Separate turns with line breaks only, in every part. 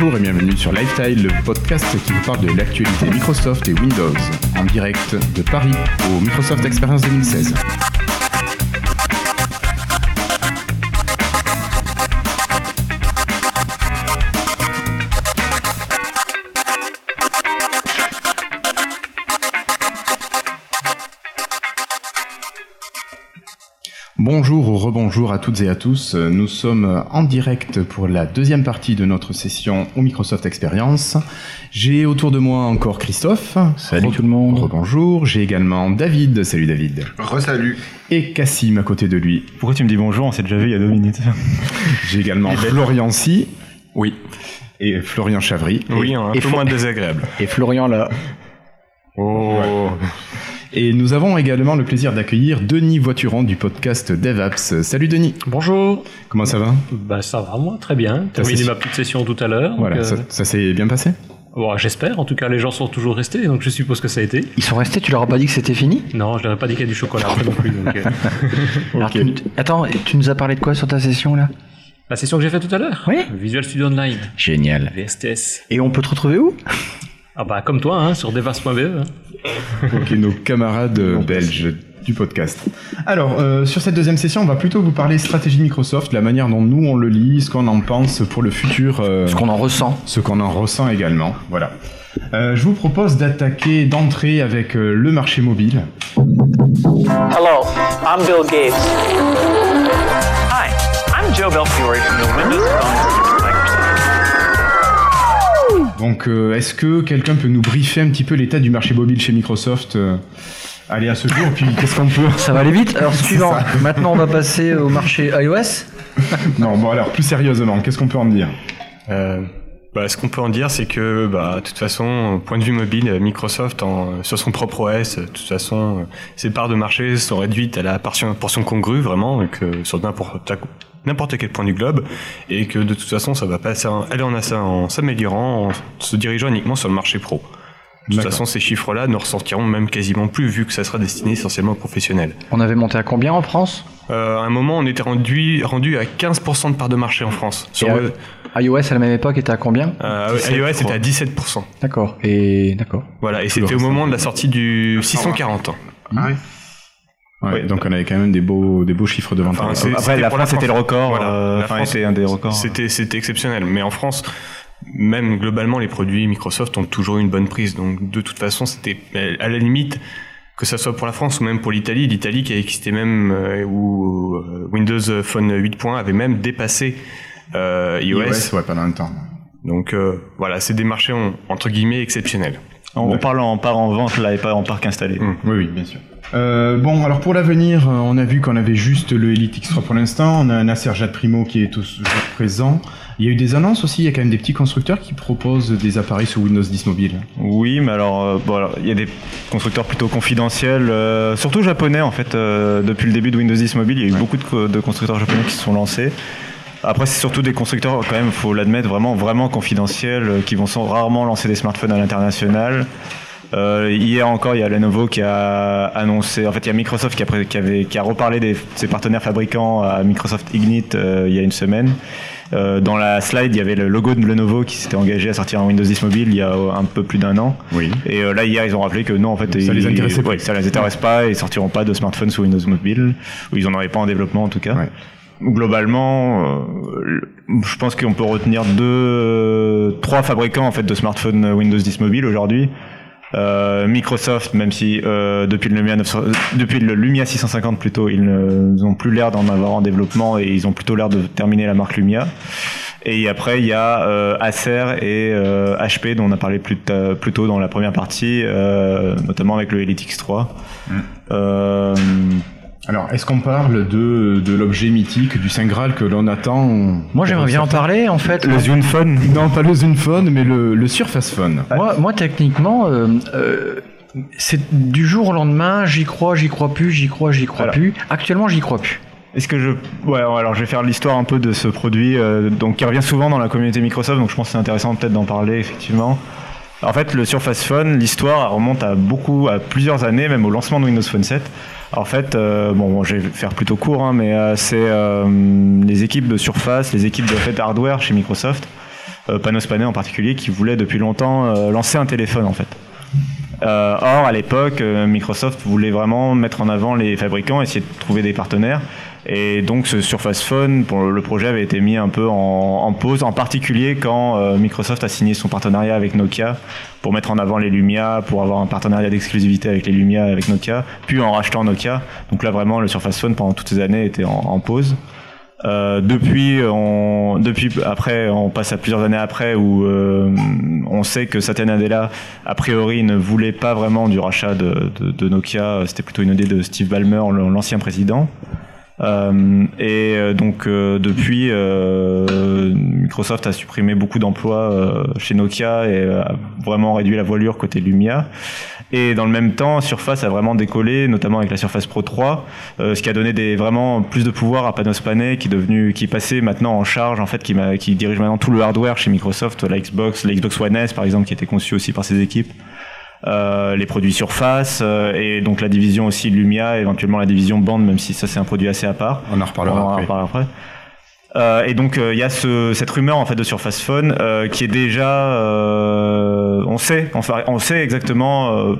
Bonjour et bienvenue sur Lifestyle, le podcast qui vous parle de l'actualité Microsoft et Windows, en direct de Paris au Microsoft Experience 2016. Bonjour ou rebonjour à toutes et à tous. Nous sommes en direct pour la deuxième partie de notre session au Microsoft Experience. J'ai autour de moi encore Christophe.
Salut tout le monde.
Rebonjour. J'ai également David. Salut David.
Re-salut.
Et Cassim à côté de lui.
Pourquoi tu me dis bonjour? On s'est déjà vu il y a deux minutes.
J'ai également Florian Si.
Oui.
Et Florian Chavry.
Oui, un
et
peu moins désagréable.
Et Florian là.
Oh.
Et nous avons également le plaisir d'accueillir Denis Voituron du podcast DevApps. Salut Denis.
Bonjour.
Comment ça va?
Bah ça va moi, très bien. Terminé ma petite session tout à l'heure.
Voilà,
euh,
ça, ça s'est bien passé?
Bon, J'espère. En tout cas, les gens sont toujours restés, donc je suppose que ça a été.
Ils sont restés, tu leur as pas dit que c'était fini?
Non, je n'aurais pas dit qu'il y a du chocolat après non plus. donc, euh,
Alors, tu- Attends, tu nous as parlé de quoi sur ta session là?
La session que j'ai faite tout à l'heure?
Oui.
Visual Studio Online,
Génial.
VSTS.
Et on peut te retrouver où?
Ah bah comme toi, hein, sur devas.be. hein.
Ok, nos camarades euh, belges du podcast. Alors, euh, sur cette deuxième session, on va plutôt vous parler stratégie Microsoft, la manière dont nous on le lit, ce qu'on en pense pour le futur, euh,
Ce qu'on en ressent.
ce qu'on en ressent également. Voilà. Euh, je vous propose d'attaquer d'entrée avec euh, le marché mobile.
Hello, I'm Bill Gates. Hi, I'm Joe Belfiore from the Windows Phone.
Donc, euh, est-ce que quelqu'un peut nous briefer un petit peu l'état du marché mobile chez Microsoft euh, Allez, à ce jour, puis qu'est-ce qu'on peut
Ça va aller vite Alors suivant. Maintenant on va passer au marché iOS.
Non, bon alors, plus sérieusement, qu'est-ce qu'on peut en dire?
Euh, bah, ce qu'on peut en dire, c'est que, bah, de toute façon, au point de vue mobile, Microsoft, en, sur son propre OS, de toute façon, ses parts de marché sont réduites à la portion, portion congrue, vraiment, et que sur n'importe n'importe quel point du globe, et que de toute façon, ça va pas aller en, en s'améliorant, en se dirigeant uniquement sur le marché pro. De toute façon, ces chiffres-là ne ressortiront même quasiment plus, vu que ça sera destiné essentiellement aux professionnels.
On avait monté à combien en France?
Euh, à un moment, on était rendu, rendu à 15% de part de marché en France. Sur le-
iOS à la même époque était à combien?
Euh,
17,
iOS était à 17%.
D'accord. Et d'accord.
Voilà, et c'était au moment de la sortie du 640.
Ah oui.
Ouais, Donc, on avait quand même des beaux, des beaux chiffres devant
Enfin,
nous.
c'est-
Après,
c'était
la
pour
France, c'était le record.
Voilà,
euh,
la
Enfin,
France,
c'était un des records.
C'était, c'était exceptionnel. Mais en France, même globalement, les produits Microsoft ont toujours eu une bonne prise. Donc, de toute façon, c'était à la limite, que ça soit pour la France ou même pour l'Italie, l'Italie qui existait même, euh, où euh, Windows Phone 8.1 avait même dépassé euh, iOS.
iOS, ouais, pendant un temps.
Donc, euh, voilà, c'est des marchés, en- entre guillemets, exceptionnels.
On parle en part en vente là et pas en parc installé.
Mm.
Oui, oui, bien sûr. Euh, bon, alors pour l'avenir, euh, on a vu qu'on avait juste le Elite X3 pour l'instant. On a un Acer Jade Primo qui est toujours présent. Il y a eu des annonces aussi. Il y a quand même des petits constructeurs qui proposent des appareils sous Windows 10 mobile.
Oui, mais alors, euh, bon, alors, il y a des constructeurs plutôt confidentiels, euh, surtout japonais en fait. depuis le début de Windows 10 Mobile, il y a eu beaucoup de, co- de constructeurs japonais qui se sont lancés. Après, c'est surtout des constructeurs, quand même, faut l'admettre, vraiment, vraiment confidentiels, qui vont sans- rarement lancer des smartphones à l'international. Euh, hier encore, il y a Lenovo qui a annoncé, en fait, il y a Microsoft qui a, qui avait, qui a reparlé de ses partenaires fabricants à Microsoft Ignite euh, il y a une semaine. Euh, dans la slide, il y avait le logo de Lenovo qui s'était engagé à sortir un Windows 10 mobile il y a euh, un peu plus d'un an.
Oui.
Et euh, là, hier, ils ont rappelé que non, en fait,
Ça
ils-
les intéressait pas.
ça les intéresse pas et ils sortiront pas de smartphone sous Windows Mobile, ou ils en auraient pas en développement en tout cas.
Ouais.
Globalement, euh, je pense qu'on peut retenir deux, euh, trois fabricants en fait de smartphones Windows 10 mobile aujourd'hui. Euh, Microsoft, même si euh, depuis, le Lumia 900 euh, depuis le Lumia 650 plutôt, ils n'ont plus l'air d'en avoir en développement et ils ont plutôt l'air de terminer la marque Lumia. Et après, il y a euh, Acer et euh, HP dont on a parlé plus, plus tôt dans la première partie, euh, notamment avec le Elite X3. Euh,
Alors, est-ce qu'on parle de, de l'objet mythique, du Saint Graal que l'on attend
Moi j'aimerais bien en parler en fait.
le Zune Phone.
Non, pas le Zune Phone, mais le, le Surface Phone.
Moi, moi techniquement, euh, euh, c'est du jour au lendemain, j'y crois, j'y crois plus, j'y crois, j'y crois plus. Actuellement, j'y crois plus.
Est-ce que je ouais alors je vais faire l'histoire un peu de ce produit euh, donc qui revient souvent dans la communauté Microsoft donc je pense que c'est intéressant peut-être d'en parler effectivement. En fait le Surface Phone l'histoire elle remonte à beaucoup à plusieurs années même au lancement de Windows Phone 7. En fait euh, bon, je vais faire plutôt court hein, mais euh, c'est euh, les équipes de Surface les équipes de fait hardware chez Microsoft Panos Panay en particulier, qui voulait depuis longtemps lancer un téléphone en fait. Or, à l'époque, Microsoft voulait vraiment mettre en avant les fabricants, essayer de trouver des partenaires. Et donc, ce Surface Phone, pour le projet avait été mis un peu en, pause, en particulier quand euh, Microsoft a signé son partenariat avec Nokia pour mettre en avant les Lumia, pour avoir un partenariat d'exclusivité avec les Lumia, avec Nokia, puis en rachetant Nokia. Donc là, vraiment, le Surface Phone, pendant toutes ces années, était en, en pause. Euh, depuis, on, depuis après, on passe à plusieurs années après où euh, on sait que Satya Nadella, a priori, ne voulait pas vraiment du rachat de, de, de Nokia. C'était plutôt une idée de Steve Ballmer, l'ancien président. Euh, et euh, donc euh, depuis, Microsoft a supprimé beaucoup d'emplois chez Nokia et a vraiment réduit la voilure côté Lumia. Et dans le même temps, Surface a vraiment décollé, notamment avec la Surface Pro 3, euh, ce qui a donné des, vraiment plus de pouvoir à Panos Panay, qui est devenu, qui passé maintenant en charge, en fait, qui, qui dirige maintenant tout le hardware chez Microsoft, la Xbox, la Xbox One S par exemple, qui était conçue aussi par ses équipes. Euh, les produits Surface euh, et donc la division aussi Lumia, éventuellement la division Band, même si ça c'est un produit assez à part.
On en reparlera
On en reparlera après. Euh, et donc euh, il y a ce, cette rumeur en fait de Surface Phone euh, qui est déjà, euh, on sait, enfin on sait exactement euh,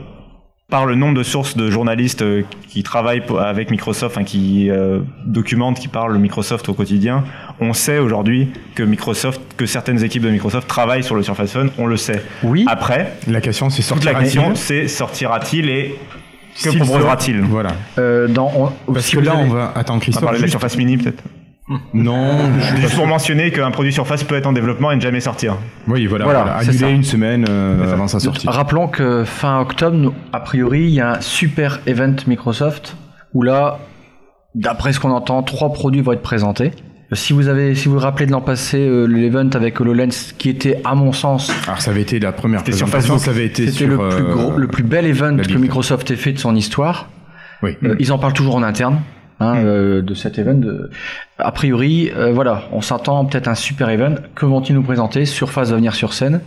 par le nombre de sources de journalistes euh, qui travaillent avec Microsoft, enfin, qui euh, documentent, qui parlent Microsoft au quotidien, on sait aujourd'hui que Microsoft, que certaines équipes de Microsoft travaillent sur le Surface Phone, on le sait.
Oui.
Après,
La question, c'est
toute la
sortir
question, c'est sortira-t-il et que proposera-t-il?
Voilà.
Euh, dans, on-
Parce
si
que là,
avez-
on va. Attends,
On va
Christophe.
parler de la Surface Mini peut-être.
Non. je-
Juste pour mentionner qu'un produit Surface peut être en développement et ne jamais sortir.
Oui, voilà.
Voilà,
voilà.
ça.
une semaine euh, avant sa sortie.
Rappelons que fin octobre, nous, a priori, il y a un super event Microsoft où là, d'après ce qu'on entend, trois produits vont être présentés. Si vous avez, si vous vous rappelez de l'an passé, euh, l'event avec HoloLens, qui était, à mon sens,
Alors, ça avait été la première présentation.
Facebook.
Ça avait été
c'était
sur.
le plus
euh,
gros, le plus bel event que. Microsoft ait fait de son histoire.
Oui.
Euh, ils en parlent toujours en interne. Hein,
Mm.
euh, de cet event. A priori, euh, voilà, on s'attend peut-être un super event. Que vont-ils nous présenter? Surface va venir sur scène.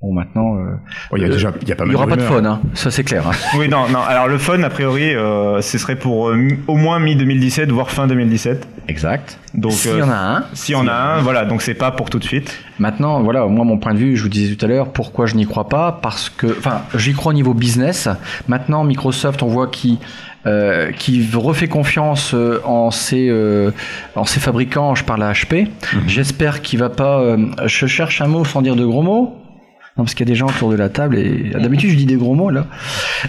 Bon, maintenant, euh,
Oh, Il y a déjà, il y a pas
il
mal
n'y aura pas de phone, hein, ça c'est clair. hein.
Oui, non, non. Alors le phone, a priori, euh, ce serait pour euh, mi- au moins mi-2017, voire fin 2017.
Exact.
Donc,
S'il
euh,
y en a un.
Si on a un, voilà, donc c'est pas pour tout de suite.
Maintenant, voilà, moi mon point de vue, je vous disais tout à l'heure, pourquoi je n'y crois pas? Parce que, enfin, j'y crois au niveau business. Maintenant, Microsoft, on voit qui euh, qui refait confiance euh, en ses euh, en ses fabricants. Je parle à HP. J'espère qu'il va pas. euh, je cherche un mot sans dire de gros mots. Non, parce qu'il y a des gens autour de la table et d'habitude je dis des gros mots là.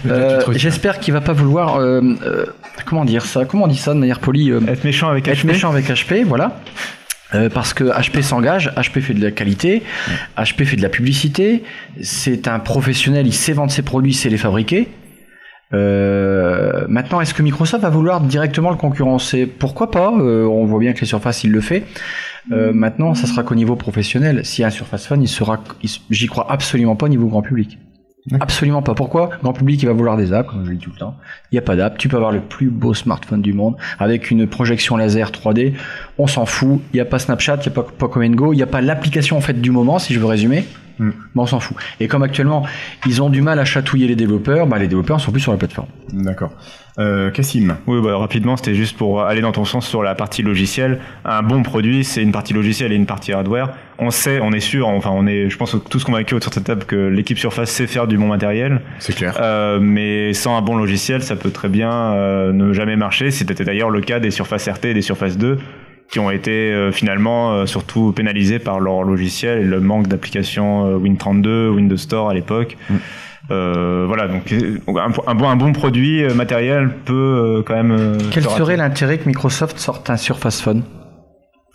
Euh. J'espère qu'il va pas vouloir. euh, euh, comment dire ça? Comment on dit ça de manière polie
Être méchant avec
être
HP.
méchant avec HP, voilà. Euh, parce que HP s'engage, HP fait de la qualité, HP fait de la publicité, c'est un professionnel, il sait vendre ses produits, il sait les fabriquer. Euh, maintenant, est-ce que Microsoft va vouloir directement le concurrencer? Pourquoi pas? Euh, On voit bien que les Surface, il le fait. Euh, maintenant, ça sera qu'au niveau professionnel. S'il y a un Surface Phone, il sera, j'y crois absolument pas au niveau grand public. Absolument pas. Pourquoi? Grand public, il va vouloir des apps, comme je le dis tout le temps. Il n'y a pas d'app. Tu peux avoir le plus beau smartphone du monde avec une projection laser 3D. On s'en fout. Il n'y a pas Snapchat, il n'y a pas Pokémon Go, il n'y a pas l'application en fait du moment, si je veux résumer.
Mm.
Mais on s'en fout. Et comme actuellement, ils ont du mal à chatouiller les développeurs, bah, les développeurs sont plus sur la plateforme.
D'accord. Euh, Cassim.
Oui, bah, rapidement, c'était juste pour aller dans ton sens sur la partie logicielle. Un bon produit, c'est une partie logicielle et une partie hardware. On sait, on est sûr, enfin, on est, je pense que tous convaincus autour de cette table que l'équipe Surface sait faire du bon matériel.
C'est clair.
Euh, mais sans un bon logiciel, ça peut très bien euh, ne jamais marcher. C'était d'ailleurs le cas des Surface RT et des Surface 2 qui ont été euh, finalement euh, surtout pénalisés par leur logiciel et le manque d'applications euh, Win32, Windows Store à l'époque.
Mm.
Euh, voilà, donc un, un bon, un bon produit matériel peut euh, quand même. euh,
Quel serait l'intérêt que Microsoft sorte un Surface Phone?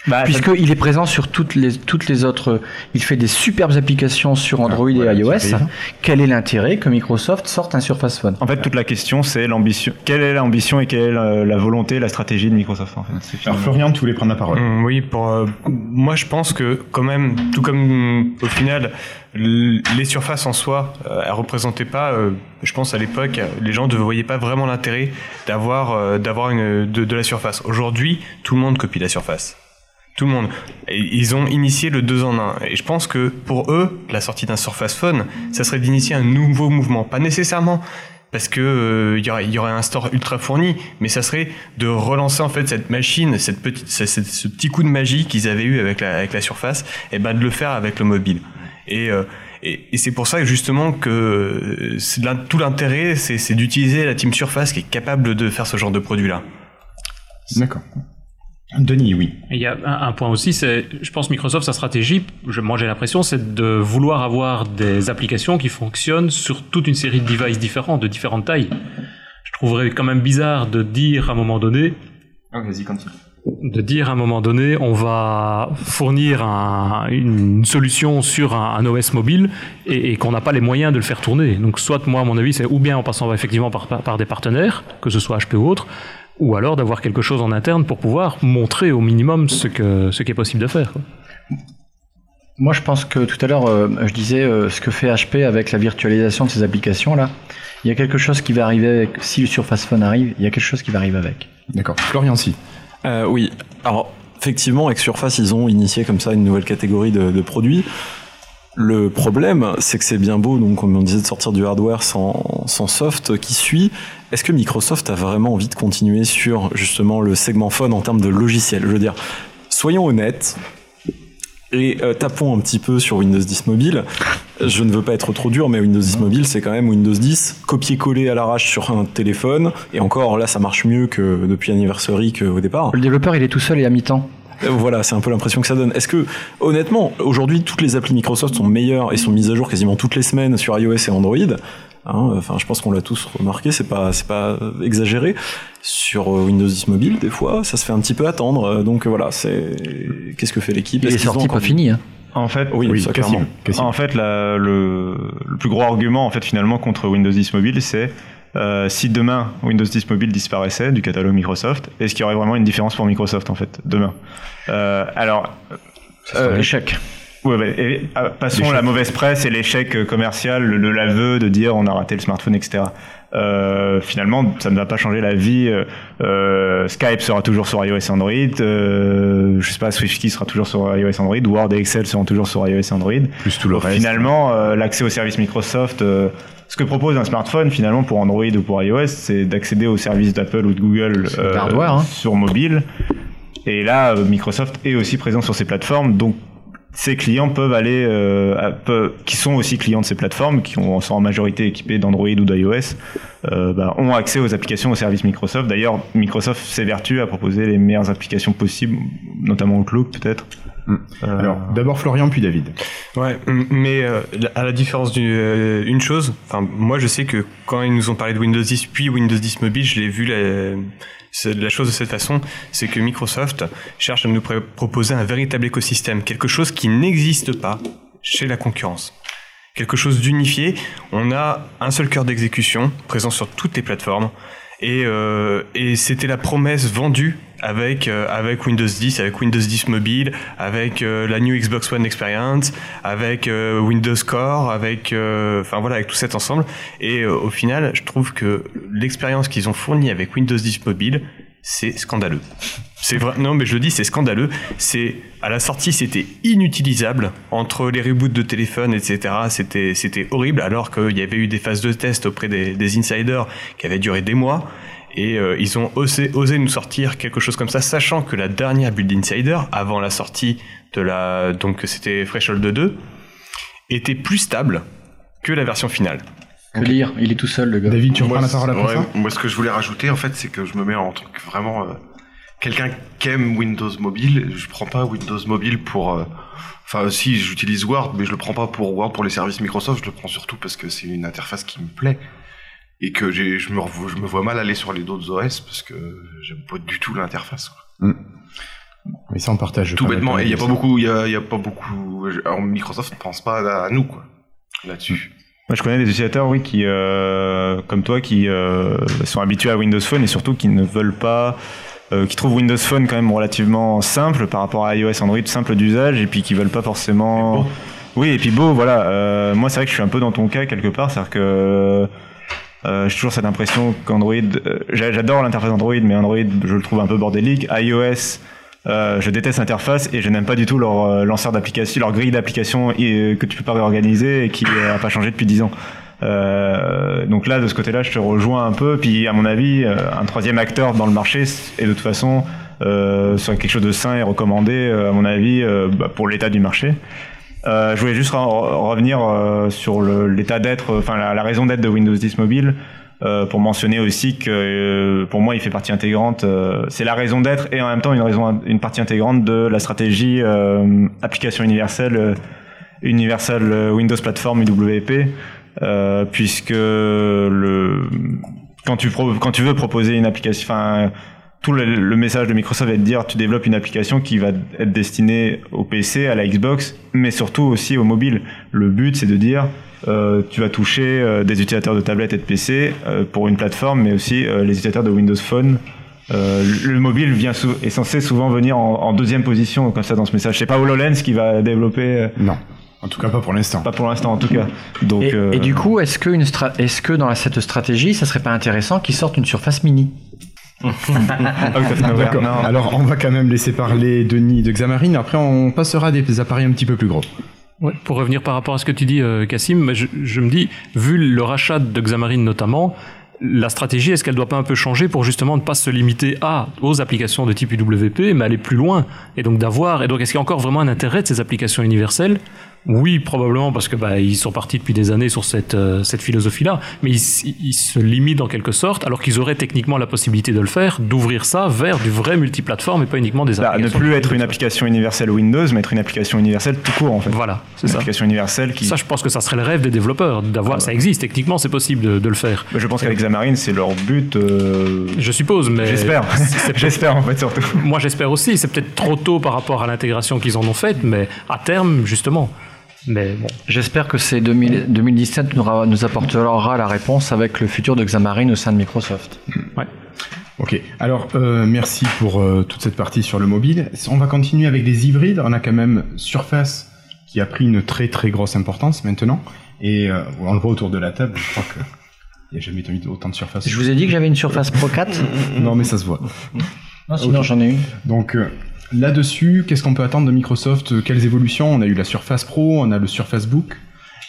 Bah, ça-
Puisqu'il est présent sur toutes les, toutes les autres, il fait des superbes applications sur Android
voilà,
et iOS. Quel est l'intérêt que Microsoft sorte un Surface Phone?
En fait, toute la question, c'est l'ambition. Quelle est l'ambition et quelle est la, la volonté, la stratégie de Microsoft en fait C'est
Alors Florian, tu voulais prendre la parole.
Hum, Oui, pour euh, moi je pense que quand même, tout comme au final, les surfaces en soi, euh, elles représentaient pas. euh, je pense à l'époque, les gens ne voyaient pas vraiment l'intérêt d'avoir euh, d'avoir une de, de la surface. Aujourd'hui, tout le monde copie la surface. Tout le monde. Ils ont initié le 2 en 1. Et je pense que pour eux, la sortie d'un Surface Phone, ça serait d'initier un nouveau mouvement. Pas nécessairement parce que euh, y, aurait, y aurait un store ultra fourni, mais ça serait de relancer en fait cette machine, cette petite, ce, petit coup de magie qu'ils avaient eu avec la, avec la surface, et ben de le faire avec le mobile. Et, euh, et, et c'est pour ça que justement que euh, tout l'intérêt, c'est d'utiliser la team Surface qui est capable de faire ce genre de produit là.
D'accord. Denis, oui.
Il y a un, un point aussi, c'est, je pense, Microsoft, sa stratégie, je, moi j'ai l'impression, c'est de vouloir avoir des applications qui fonctionnent sur toute une série de devices différents, de différentes tailles. Je trouverais quand même bizarre de dire à un moment donné,
Vas-y, continue.
de dire à un moment donné, on va fournir un- une solution sur un, un OS mobile et, et qu'on n'a pas les moyens de le faire tourner. Donc, soit moi, à mon avis, c'est ou bien en passant effectivement par des partenaires, que ce soit HP ou autre, ou alors d'avoir quelque chose en interne pour pouvoir montrer au minimum ce que ce qui est possible de faire. quoi.
Moi, je pense que tout à l'heure, euh, je disais euh, ce que fait HP avec la virtualisation de ses applications là. Il y a quelque chose qui va arriver avec, si le Surface Phone arrive, il y a quelque chose qui va arriver avec.
D'accord. Florian, si.
Euh, oui, alors effectivement, avec Surface, ils ont initié comme ça une nouvelle catégorie de, de produits. Le problème, c'est que c'est bien beau, donc comme on disait, de sortir du hardware sans, sans soft qui suit. Est-ce que Microsoft a vraiment envie de continuer sur justement le segment phone en termes de logiciel Je veux dire, soyons honnêtes et euh, tapons un petit peu sur Windows 10 mobile. Je ne veux pas être trop dur, mais Windows 10 mobile, c'est quand même Windows 10 copier-coller à l'arrache sur un téléphone. Et encore, là, ça marche mieux que depuis Anniversary qu'au départ.
Le développeur, il est tout seul et à mi-temps.
Euh, Voilà, c'est un peu l'impression que ça donne. Est-ce que, honnêtement, aujourd'hui, toutes les applis Microsoft sont meilleures et sont mises à jour quasiment toutes les semaines sur iOS et Android? Hein, Enfin, je pense qu'on l'a tous remarqué, c'est pas, c'est pas exagéré. Sur euh, Windows 10 mobile, des fois, ça se fait un petit peu attendre. Euh, Donc euh, voilà, c'est qu'est-ce que fait l'équipe?
Il est sorti pas fini. Hein.
En fait,
Oui,
Oui,
ça, clairement.
En fait, la- le, le plus gros argument, en fait, finalement, contre Windows 10 Mobile, c'est euh, si demain Windows 10 Mobile disparaissait du catalogue Microsoft, est-ce qu'il y aurait vraiment une différence pour Microsoft, en fait, demain? Euh, Alors,
Ça
Euh,
l'échec.
Ouais, bah, et, ah, passons la mauvaise presse et l'échec euh, commercial, le, le l'aveu de dire on a raté le smartphone, etc. Euh, finalement, ça ne va pas changer la vie. Euh, Skype sera toujours sur iOS et Android. Euh, je sais pas, SwiftKey sera toujours sur iOS et Android. Word et Excel seront toujours sur iOS et Android.
Plus tout le reste.
Finalement, euh, l'accès aux services Microsoft, euh, ce que propose un smartphone finalement pour Android ou pour iOS, c'est d'accéder aux services d'Apple ou de Google
l'hardware, hein.
sur mobile. Et là, euh, Microsoft est aussi présent sur ces plateformes, donc ces clients peuvent aller, euh, qui sont aussi clients de ces plateformes, qui ont, sont en majorité équipés d'Android ou d'iOS, euh, bah, ont accès aux applications, aux services Microsoft. D'ailleurs, Microsoft s'évertue à proposer les meilleures applications possibles, notamment Outlook peut-être.
Mm.
Euh,
Alors, d'abord Florian, puis David.
Ouais, mais euh, à la différence d'une chose, enfin moi je sais que quand ils nous ont parlé de Windows 10 puis Windows 10 mobile, je l'ai vu la, la chose de cette façon, c'est que Microsoft cherche à nous proposer un véritable écosystème, quelque chose qui n'existe pas chez la concurrence. Quelque chose d'unifié, on a un seul cœur d'exécution présent sur toutes les plateformes et, euh, et c'était la promesse vendue avec, euh, avec Windows 10, avec Windows 10 mobile, avec euh, la New Xbox One Experience, avec euh, Windows Core, avec, enfin voilà, avec tout cet ensemble. Et au final, je trouve que l'expérience qu'ils ont fournie avec Windows 10 mobile, c'est scandaleux. C'est vrai, non mais je le dis, c'est scandaleux. C'est à la sortie, c'était inutilisable entre les reboots de téléphone, etc. C'était c'était horrible, alors qu'il y avait eu des phases de test auprès des insiders qui avaient duré des mois. Et euh, ils ont osé, osé nous sortir quelque chose comme ça, sachant que la dernière build insider, avant la sortie de la, donc c'était Threshold 2, était plus stable que la version finale.
Que dire Il est tout seul, le gars.
David, tu reprends la parole après
ouais,
ça
Moi, ce que je voulais rajouter, en fait, c'est que je me mets en tant que vraiment euh, quelqu'un qui aime Windows Mobile. Je prends pas Windows Mobile pour. euh, Enfin, si j'utilise Word, mais je le prends pas pour Word pour les services Microsoft. Je le prends surtout parce que c'est une interface qui me plaît et que j'ai, je me, je me vois mal aller sur les d'autres OS parce que j'aime pas du tout l'interface. quoi.
Mais ça, on partage.
Tout bêtement. Et il y a pas beaucoup, il y a, il y a pas beaucoup. Alors, Microsoft ne pense pas à, à nous, quoi, là-dessus.
Moi, je connais des utilisateurs, oui, qui, euh, comme toi, qui euh, sont habitués à Windows Phone et surtout qui ne veulent pas, euh, qui trouvent Windows Phone quand même relativement simple par rapport à iOS, Android, simple d'usage, et puis qui veulent pas forcément. Oui, et puis beau, voilà. Euh, moi, c'est vrai que je suis un peu dans ton cas quelque part, c'est-à-dire que euh, j'ai toujours cette impression qu'Android, euh, j'a- j'adore l'interface Android, mais Android, je le trouve un peu bordélique. iOS, euh, je déteste l'interface et je n'aime pas du tout leur euh, lanceur d'application, leur grille d'application euh, que tu peux pas réorganiser et qui n'a pas changé depuis 10 ans. Donc là, de ce côté-là, je te rejoins un peu. Puis, à mon avis, un troisième acteur dans le marché est de toute façon euh, sur quelque chose de sain et recommandé, à mon avis, bah, pour l'état du marché. Euh, je voulais juste re- revenir euh, sur l'état d'être, euh, enfin la, raison d'être de Windows 10 Mobile, euh, pour mentionner aussi que euh, pour moi il fait partie intégrante. euh, c'est la raison d'être et en même temps une raison, une partie intégrante de la stratégie application universelle, Universal Windows Platform UWP, puisque le quand tu quand tu veux proposer une application, tout le, le message de Microsoft va te dire tu développes une application qui va être destinée au PC, à la Xbox, mais surtout aussi au mobile. Le but c'est de dire euh, tu vas toucher euh, des utilisateurs de tablettes et de PC euh, pour une plateforme, mais aussi euh, les utilisateurs de Windows Phone. Euh, le mobile vient sou- est censé souvent venir en, en deuxième position comme ça dans ce message. C'est pas HoloLens qui va développer, euh,
Non. En tout cas, pas pour l'instant.
pas pour l'instant en tout cas. Donc
Et,
euh,
et du coup, est-ce que, une stra- est-ce que dans cette stratégie, ça serait pas intéressant qu'ils sortent une surface mini?
Ah
D'accord. Alors, on va quand même laisser parler Denis de Xamarin. Après, on passera à des appareils un petit peu plus gros.
Ouais, pour revenir par rapport à ce que tu dis, euh, Cassim, je, je me dis, vu le rachat de Xamarin notamment, la stratégie, est-ce qu'elle doit pas un peu changer pour justement ne pas se limiter à aux applications de type UWP, mais aller plus loin et donc d'avoir et donc est-ce qu'il y a encore vraiment un intérêt de ces applications universelles Oui, probablement parce que bah, ils sont partis depuis des années sur cette euh, cette philosophie-là, mais ils, se limitent en quelque sorte, alors qu'ils auraient techniquement la possibilité de le faire, d'ouvrir ça vers du vrai multiplateforme et pas uniquement des
Bah, ne plus être une application universelle Windows, mais être une application universelle tout court en fait.
Voilà, c'est
Une
ça.
application universelle qui.
Ça, je pense que ça serait le rêve des développeurs d'avoir. Ça existe techniquement, c'est possible de, de le faire.
Bah, Je pense qu'avec Xamarin, c'est leur but. euh,
Je suppose, mais
J'espère. J'espère en fait surtout.
Moi, j'espère aussi. C'est peut-être trop tôt par rapport à l'intégration qu'ils en ont faite, mais à terme, justement. Mais bon,
J'espère que c'est 2000 2017 nous, nous apportera la réponse avec le futur de Xamarin au sein de Microsoft.
Ok, alors euh, merci pour euh, toute cette partie sur le mobile. On va continuer avec des hybrides. On a quand même Surface qui a pris une très très grosse importance maintenant. Et euh, on le voit autour de la table, je crois que il n'y a jamais eu autant de Surface.
Je vous ai dit que j'avais une Surface Pro 4
Non mais ça se voit.
Non, sinon j'en ai une.
Donc euh, là-dessus, qu'est-ce qu'on peut attendre de Microsoft Euh, Quelles évolutions? On a eu la Surface Pro, on a le Surface Book.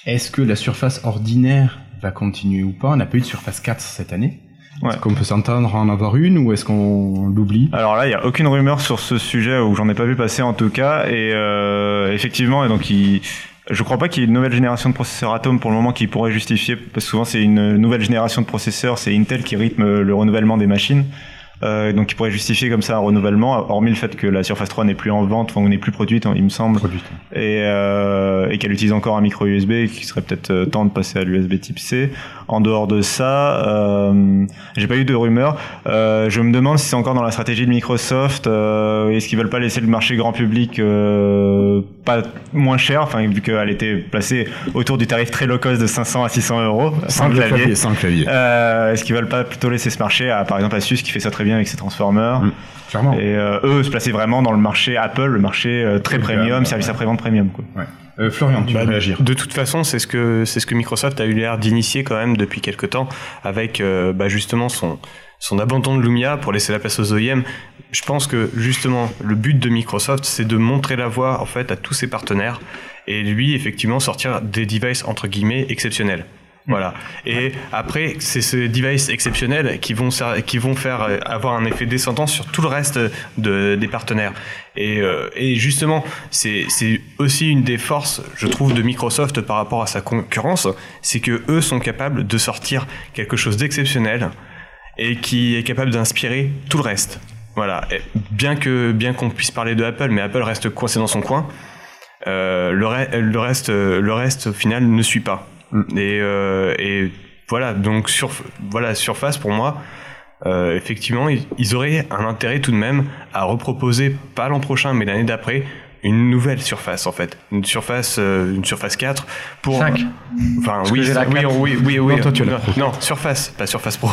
Est-ce que la Surface ordinaire va continuer ou pas? On n'a pas eu de Surface 4 cette année.
Ouais.
Est-ce qu'on peut s'entendre à en avoir une ou est-ce qu'on l'oublie?
Alors là, il n'y a aucune rumeur sur ce sujet, ou j'en ai pas vu passer en tout cas. Et euh, effectivement, et donc il, je crois pas qu'il y ait une nouvelle génération de processeurs Atom pour le moment qui pourrait justifier, parce que souvent c'est une nouvelle génération de processeurs, c'est Intel qui rythme le renouvellement des machines. Euh, donc il pourrait justifier comme ça un renouvellement, hormis le fait que la Surface 3 n'est plus en vente, enfin, n'est plus produite, il me semble,
Produite.
et, euh, et qu'elle utilise encore un micro USB, et qu'il serait peut-être euh, temps de passer à l'USB Type C. En dehors de ça, euh, j'ai pas eu de rumeurs. Euh, je me demande si c'est encore dans la stratégie de Microsoft. Euh, Est-ce qu'ils veulent pas laisser le marché grand public euh, pas moins cher, enfin vu qu'elle était placée autour du tarif très low cost de 500 à 600 euros sans clavier.
Sans clavier.
Euh, Est-ce qu'ils veulent pas plutôt laisser ce marché à par exemple Asus qui fait ça très bien avec ses transformers
Mm. Clairement.
et euh, eux se placer vraiment dans le marché Apple, le marché euh, très premium, service
ouais.
après-vente premium quoi.
Ouais. Euh, Florian, tu
Bah,
veux réagir
De toute façon, c'est ce que c'est ce que Microsoft a eu l'air d'initier quand même depuis quelques temps, avec euh, bah, justement son son abandon de Lumia pour laisser la place aux OEM. Je pense que justement le but de Microsoft, c'est de montrer la voie en fait à tous ses partenaires et lui effectivement sortir des devices entre guillemets exceptionnels. Voilà. Et après, c'est ces devices exceptionnels qui vont, faire euh, avoir un effet descendant sur tout le reste de, des partenaires. Et, euh, justement, c'est aussi une des forces, je trouve, de Microsoft par rapport à sa concurrence, c'est que eux sont capables de sortir quelque chose d'exceptionnel et qui est capable d'inspirer tout le reste. Voilà. Bien que bien qu'on puisse parler de Apple, mais Apple reste coincé dans son coin. euh, le, le reste, le reste au final ne suit pas. Et, euh, et voilà. Donc sur voilà Surface pour moi. euh, effectivement, ils, ils auraient un intérêt tout de même à reproposer, pas l'an prochain, mais l'année d'après, une nouvelle surface en fait, une surface, euh, une surface 4 pour.
Cinq.
Enfin
Parce
oui,
la
oui, oui, oui, oui,
Non, toi, tu
non, non, surface, pas surface pro.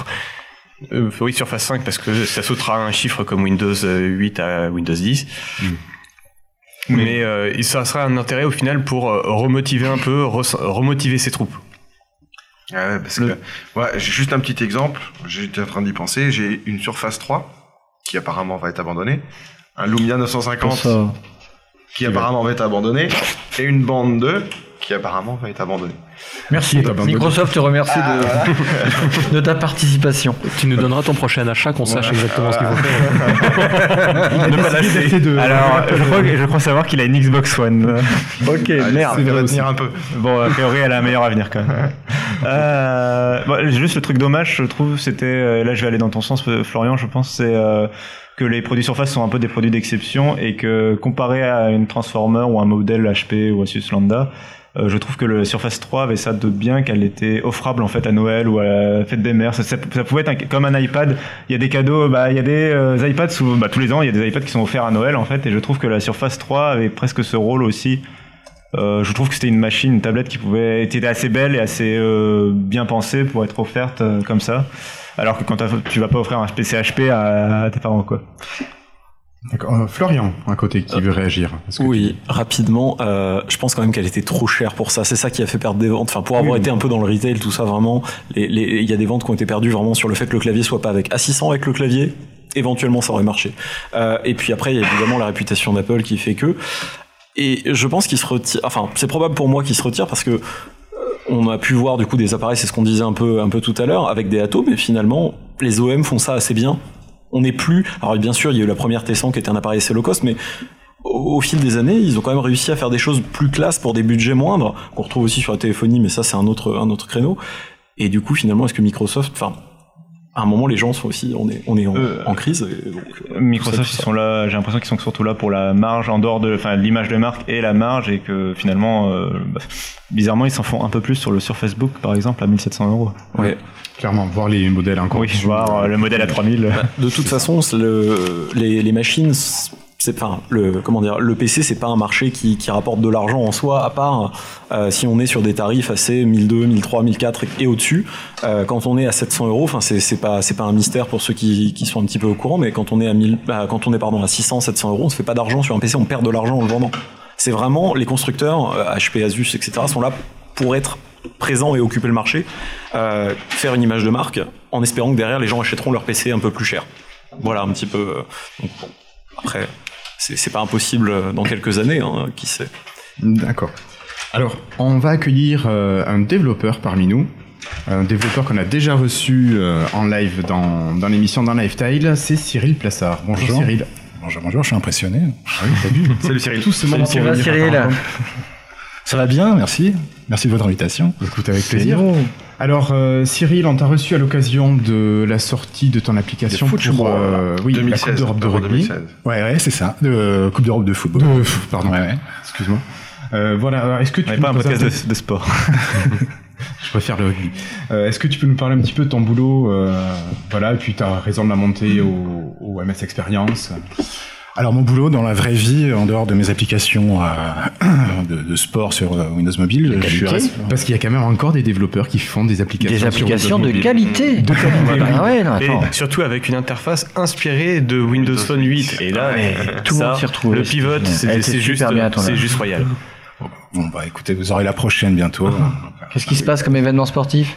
Euh, oui, Surface 5 parce que ça sautera un chiffre comme Windows 8 à Windows 10. Mais euh, ça sera un intérêt au final pour euh, remotiver un peu, remotiver ses troupes.
Ouais, parce que, ouais, j'ai juste un petit exemple, j'étais en train d'y penser, j'ai une Surface 3, qui apparemment va être abandonnée, un Lumia 950,
Pour ça.
qui apparemment va être abandonné, et une bande 2, qui apparemment va être abandonné.
Merci. Microsoft te remercie de, de ta participation.
Tu nous donneras ton prochain achat, qu'on sache exactement ce qu'il faut faire.
Ne pas lâcher. Alors, je crois, je crois savoir qu'il a une Xbox One.
Ok,
Merde, ça va tenir un peu.
Bon, a priori, elle a un meilleur avenir quand même. Euh, bon, juste le truc dommage, je trouve, c'était, euh, là je vais aller dans ton sens, euh, Florian, je pense, c'est euh, que les produits Surface sont un peu des produits d'exception et que comparé à une Transformer ou un modèle HP ou Asus Lambda, euh, je trouve que le Surface 3 avait ça de bien qu'elle était offrable en fait à Noël ou à la fête des mères. Ça, pouvait être comme un iPad. Il y a des cadeaux, bah, il y a des euh, iPads sous, bah, tous les ans, il y a des iPads qui sont offerts à Noël en fait. Et je trouve que la Surface 3 avait presque ce rôle aussi. Euh, je trouve que c'était une machine, une tablette qui pouvait était assez belle et assez euh, bien pensée pour être offerte comme ça. Alors que quand tu vas pas offrir un PC HP à, à tes parents quoi.
Euh, Florian, à côté, qui veut réagir.
Oui, rapidement, euh, je pense quand même qu'elle était trop chère pour ça. C'est ça qui a fait perdre des ventes. Enfin, pour avoir été un peu dans le retail, tout ça, vraiment, il y a des ventes qui ont été perdues vraiment sur le fait que le clavier soit pas avec. À 600 avec le clavier, éventuellement ça aurait marché. Euh, et puis après, il y a évidemment la réputation d'Apple qui fait que. Et je pense qu'il se retire. Enfin, c'est probable pour moi qu'il se retire parce que euh, on a pu voir du coup des appareils, c'est ce qu'on disait un peu, un peu tout à l'heure, avec des atomes, mais finalement, les OM font ça assez bien. On n'est plus. Alors bien sûr, il y a eu la première T100 qui était un appareil assez low cost, mais au, au fil des années, ils ont quand même réussi à faire des choses plus classes pour des budgets moindres, qu'on retrouve aussi sur la téléphonie, mais ça c'est un autre, un autre créneau. Et du coup, finalement, est-ce que Microsoft, enfin, à un moment, les gens sont aussi, on est, on est en,
Euh,
en crise. et donc, euh,
Microsoft,
ça,
ils sont là. J'ai l'impression qu'ils sont surtout là pour la marge en dehors de, enfin, l'image de marque et la marge, et que finalement, euh, bah, bizarrement, ils s'en font un peu plus sur le sur Facebook, par exemple, à 1700 euros.
Ouais.
Clairement, voir les modèles encore.
Oui, voir euh, le modèle à 3000.
De toute façon, c'est le, les, les machines, c'est enfin le comment dire, le PC, c'est pas un marché qui, rapporte de l'argent en soi, à part euh, si on est sur des tarifs assez 1002, 1003, 1004 et, et au-dessus. Euh, quand on est à 700 euros, enfin c'est pas c'est pas un mystère pour ceux qui, sont un petit peu au courant, mais quand on est à 1000, bah, quand on est pardon à 600, 700 euros, on se fait pas d'argent sur un PC, on perd de l'argent en le vendant. C'est vraiment les constructeurs, euh, HP, Asus, etc. sont là pour être présents et occuper le marché, euh, faire une image de marque, en espérant que derrière les gens achèteront leur PC un peu plus cher. Voilà un petit peu. euh, après, c'est pas impossible euh, dans quelques années, hein, qui sait.
D'accord. Alors, on va accueillir euh, un développeur parmi nous. Un développeur qu'on a déjà reçu euh, en live dans, dans l'émission dans Lifestyle, c'est Cyril Plassard. Bonjour,
Bonjour.
Cyril.
Bonjour, bonjour, je suis impressionné.
Ah oui, vu
Salut Cyril.
Tout ce venir
Cyril
Ça va bien, merci. Merci de votre invitation.
Écoute, avec plaisir. Alors, euh, Cyril, on t'a reçu à l'occasion de la sortie de ton application
De
pour
football,
euh, oui, la
2016.
Coupe d'Europe de rugby.
2016.
Ouais, ouais, c'est ça. De Coupe d'Europe de football.
De- pardon,
Ouais, ouais.
excuse-moi. Euh, voilà, alors, est-ce que tu peux
pas un
nous
podcast de, de sport.
Je préfère le rugby. Euh, Est-ce que tu peux nous parler un petit peu de ton boulot euh, Voilà, et puis tu as raison de la montée au, au MS Experience?
Alors mon boulot dans la vraie vie, en dehors de mes applications euh, de, de sport sur euh, Windows Mobile, je suis
Qualité, Parce qu'il y a quand même encore des développeurs qui font des applications.
Des applications de
Mobile.
qualité.
De qualité.
Ah ouais, non,
Et surtout avec une interface inspirée de Windows Phone 8. Et là,
Tout le
ça,
monde s'y retrouve.
le pivot, c'est juste, c'est juste royal.
Bon bah écoutez, vous aurez la prochaine bientôt.
Qu'est-ce qui se passe comme événement sportif?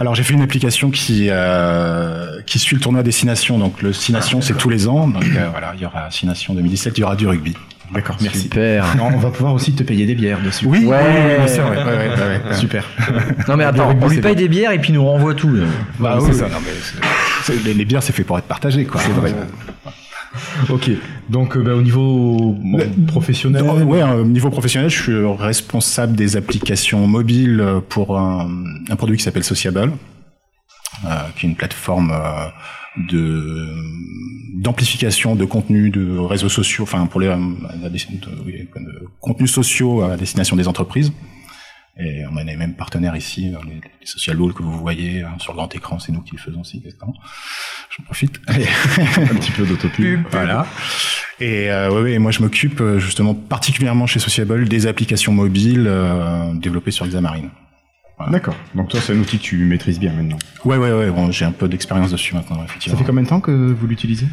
Alors j'ai fait une application qui euh, qui suit le tournoi à destination. Donc le destination c'est tous les ans. Donc euh, voilà, il y aura destination 2017, il y aura du rugby.
D'accord, merci.
Super.
Non, on va pouvoir aussi te payer des bières dessus.
Oui,
Ouais.
oui, oui, c'est vrai. Ouais, ouais, ouais, ouais.
Super.
Non mais attends,
rugby,
on lui paye
bien.
des bières et puis il nous renvoie tout.
Bah,
oui, ça.
non, mais c'est- c'est- les, les bières c'est fait pour être partagé quoi. C'est vrai.
Ok. Donc, euh, bah, au niveau bon, professionnel.
Dans- ouais, au niveau professionnel, je suis responsable des applications mobiles euh, pour un, un produit qui s'appelle Sociable, euh, qui est une plateforme euh, de d'amplification de contenu de réseaux sociaux, enfin pour les euh, de contenus sociaux à destination des entreprises. Et on a les mêmes partenaires ici, euh, les, les social balls que vous voyez hein, sur le grand écran, c'est nous qui le faisons aussi, exactement. Je profite.
un petit peu d'autopub.
Voilà. Et euh, ouais, ouais, moi je m'occupe euh, justement particulièrement chez Sociable des applications mobiles euh, développées sur Xamarin.
D'accord. Donc toi, c'est un outil que tu maîtrises bien maintenant.
Ouais, ouais, ouais. Bon, j'ai un peu d'expérience dessus maintenant,
Ça
effectivement.
fait combien de temps que vous l'utilisez?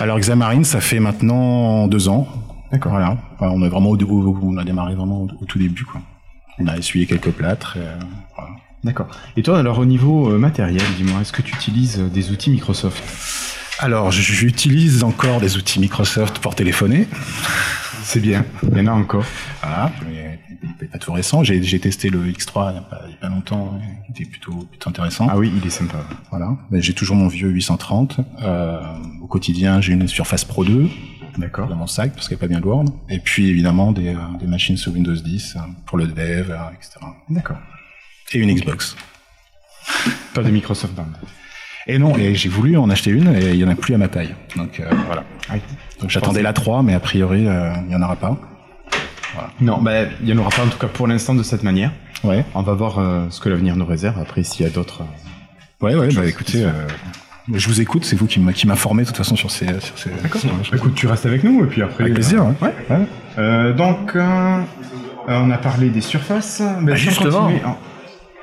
Alors Xamarin, ça fait maintenant deux ans.
D'accord.
Voilà. Enfin, on est vraiment au, on a démarré vraiment au tout début, quoi. On a essuyé quelques plâtres. et, euh, voilà.
D'accord. Et toi, alors au niveau euh, matériel, dis-moi, est-ce que tu utilises euh, des outils Microsoft?
Alors, j'utilise encore des outils Microsoft pour téléphoner.
C'est bien, il y en a encore.
Voilà, mais pas tout récent. J'ai testé le X3 il n'y a, il a pas longtemps, qui était plutôt, plutôt intéressant.
Ah oui, il est sympa.
Voilà, j'ai toujours mon vieux 830. Euh, au quotidien, j'ai une Surface Pro 2
D'accord.
dans mon sac parce qu'il n'y a pas bien de Word. Et puis évidemment des, euh, des machines sous Windows 10 euh, pour le dev, euh, etc.
D'accord.
Et une Xbox.
Pas de Microsoft Band.
Et non, et j'ai voulu en acheter une et il y en a plus à ma taille. Donc euh, voilà. Donc j'attendais la 3, mais a priori euh, il y en aura pas.
Non, bah, il n'y en aura pas en tout cas pour l'instant de cette manière.
Ouais.
On va voir euh, ce que l'avenir nous réserve. Après, s'il y a d'autres. euh,
Ouais, ouais, bah écoutez, euh, je vous écoute, c'est vous qui m'informez de toute façon sur ces. Sur ces
D'accord. écoute, tu restes avec nous et puis après.
Avec plaisir,
euh,
ouais.
ouais. Euh, donc, euh, on a parlé des surfaces. Bah,
Bah, justement.
hein.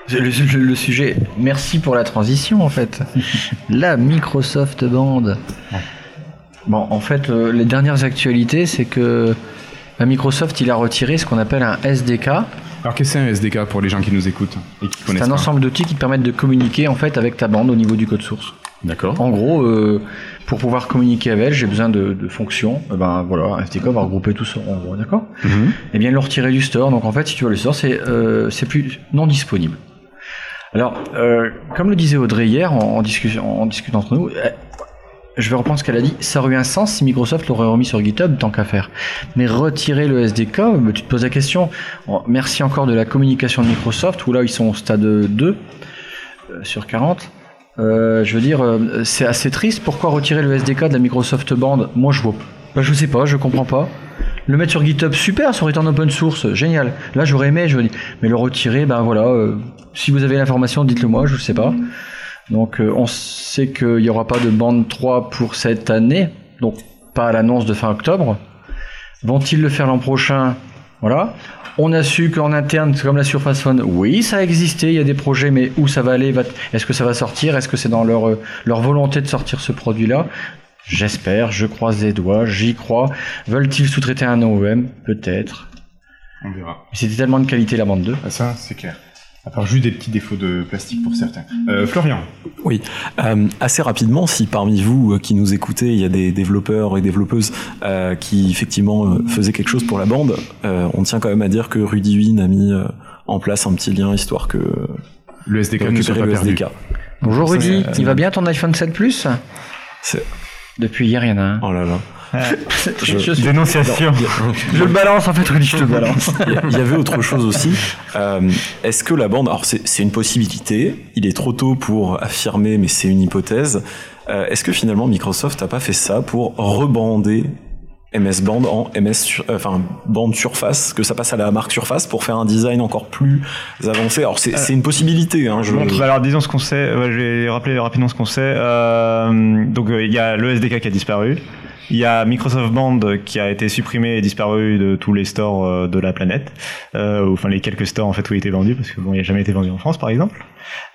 Le, le- le sujet, merci pour la transition en fait. la Microsoft Band. Bon, en fait, euh, les dernières actualités, c'est que bah, Microsoft il a retiré ce qu'on appelle un SDK.
Alors, qu'est-ce que c'est un SDK pour les gens qui nous écoutent et qui
C'est
connaissent
un
pas
ensemble d'outils qui te permettent de communiquer en fait avec ta bande au niveau du code source.
D'accord.
En gros, euh, pour pouvoir communiquer avec elle, j'ai besoin de, de fonctions. Eh ben voilà, SDK va regrouper tout ça en gros, d'accord?
Mhm.
Et bien le retirer du store. Donc en fait, si tu veux le store, c'est euh, plus non disponible. Alors, euh, comme le disait Audrey hier en, en discussion, en discutant entre nous, euh, je vais reprendre ce qu'elle a dit. Ça aurait eu un sens si Microsoft l'aurait remis sur GitHub, tant qu'à faire. Mais retirer le SDK, tu te poses la question. Oh, Merci encore de la communication de Microsoft, où là ils sont au stade 2 euh, sur 40. Euh, je veux dire, euh, c'est assez triste. Pourquoi retirer le SDK de la Microsoft Band Moi, je vois. Bah, je sais pas, je comprends pas. Le mettre sur GitHub, super, ça aurait été en open source, génial. Là, j'aurais aimé, je. Mais le retirer, ben voilà. euh, si vous avez l'information, dites-le moi, je sais pas. Donc, on sait qu'il y aura pas de bande 3 pour cette année, donc pas à l'annonce de fin octobre. Vont-ils le faire l'an prochain? Voilà. On a su qu'en interne, comme la Surface Phone, oui, ça a existé, il y a des projets, mais où ça va aller va- Est-ce que ça va sortir Est-ce que c'est dans leur, euh, leur volonté de sortir ce produit-là? J'espère, je croise les doigts, j'y crois. Veulent-ils sous-traiter un OEM Peut-être.
On verra.
Mais C'était tellement de qualité la bande 2.
Ah, ça, c'est clair. À part juste des petits défauts de plastique pour certains. Euh, Florian.
Oui, Euh, assez rapidement, si parmi vous euh, qui nous écoutez, il y a des développeurs et développeuses euh, qui effectivement euh, faisaient quelque chose pour la bande, euh, on tient quand même à dire que Rudy Win a mis euh, en place un petit lien histoire que
Le SDK ne soit pas
le
perdu.
SDK.
Bonjour Rudy, il va bien ton iPhone 7 Plus? Depuis hier, il y en a un.
Oh là là.
Je, je suis-
Dénonciation.
je le balance en fait, Rudy, je te balance.
Il y avait autre chose aussi. Euh, Est-ce que la bande, alors c'est une possibilité, il est trop tôt pour affirmer, mais c'est une hypothèse. Euh, Est-ce que finalement Microsoft n'a pas fait ça pour rebander MS Band en MS, sur- euh, enfin bande Surface, que ça passe à la marque Surface pour faire un design encore plus avancé? Alors c'est une possibilité. Hein, je,
Montre, alors disons ce qu'on sait, ouais, je vais rappeler rapidement ce qu'on sait. Euh, donc il y a le SDK qui a disparu. Il y a Microsoft Band qui a été supprimé et disparu de tous les stores euh, de la planète, euh, enfin les quelques stores en fait où il était vendu, parce que bon, il n'a jamais été vendu en France par exemple.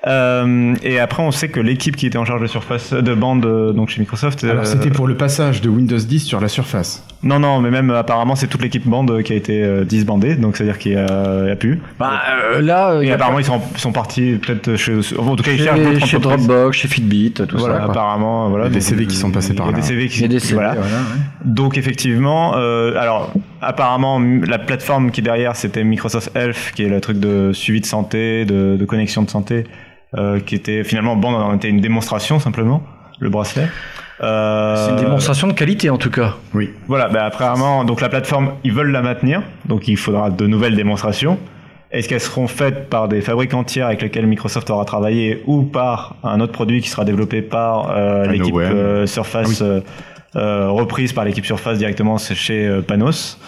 Euh, et après, on sait que l'équipe qui était en charge de surface de bande euh, donc chez Microsoft.
Alors,
euh,
c'était pour le passage de Windows 10 sur la surface.
Non, non, mais même apparemment, c'est toute l'équipe bande qui a été euh, disbandée, donc c'est-à-dire qu'il y a, plus.
Bah, euh, là, il
Et
y a
apparemment, ils sont, sont partis peut-être chez, en tout cas, ils cherchent d'autres
chez. Dropbox, chez Fitbit, tout
Voilà,
ça. quoi.
apparemment, voilà.
Il y a des CV qui sont passés par
Il y a
là.
des CV qui
a des CV,
voilà.
voilà, ouais.
Donc effectivement, euh, alors apparemment la plateforme qui est derrière c'était Microsoft Health, qui est le truc de suivi de santé, de, de connexion de santé, euh, qui était finalement bon, était une démonstration simplement, le bracelet. Euh,
C'est une démonstration de qualité en tout cas.
Oui.
Voilà, bah, apparemment, donc la plateforme, ils veulent la maintenir, donc il faudra de nouvelles démonstrations. Est-ce qu'elles seront faites par des fabricants tiers avec lesquels Microsoft aura travaillé ou par un autre produit qui sera développé par euh, l'équipe
OEM.
euh, Surface,
Ah
euh, reprise par l'équipe Surface directement chez euh, Panos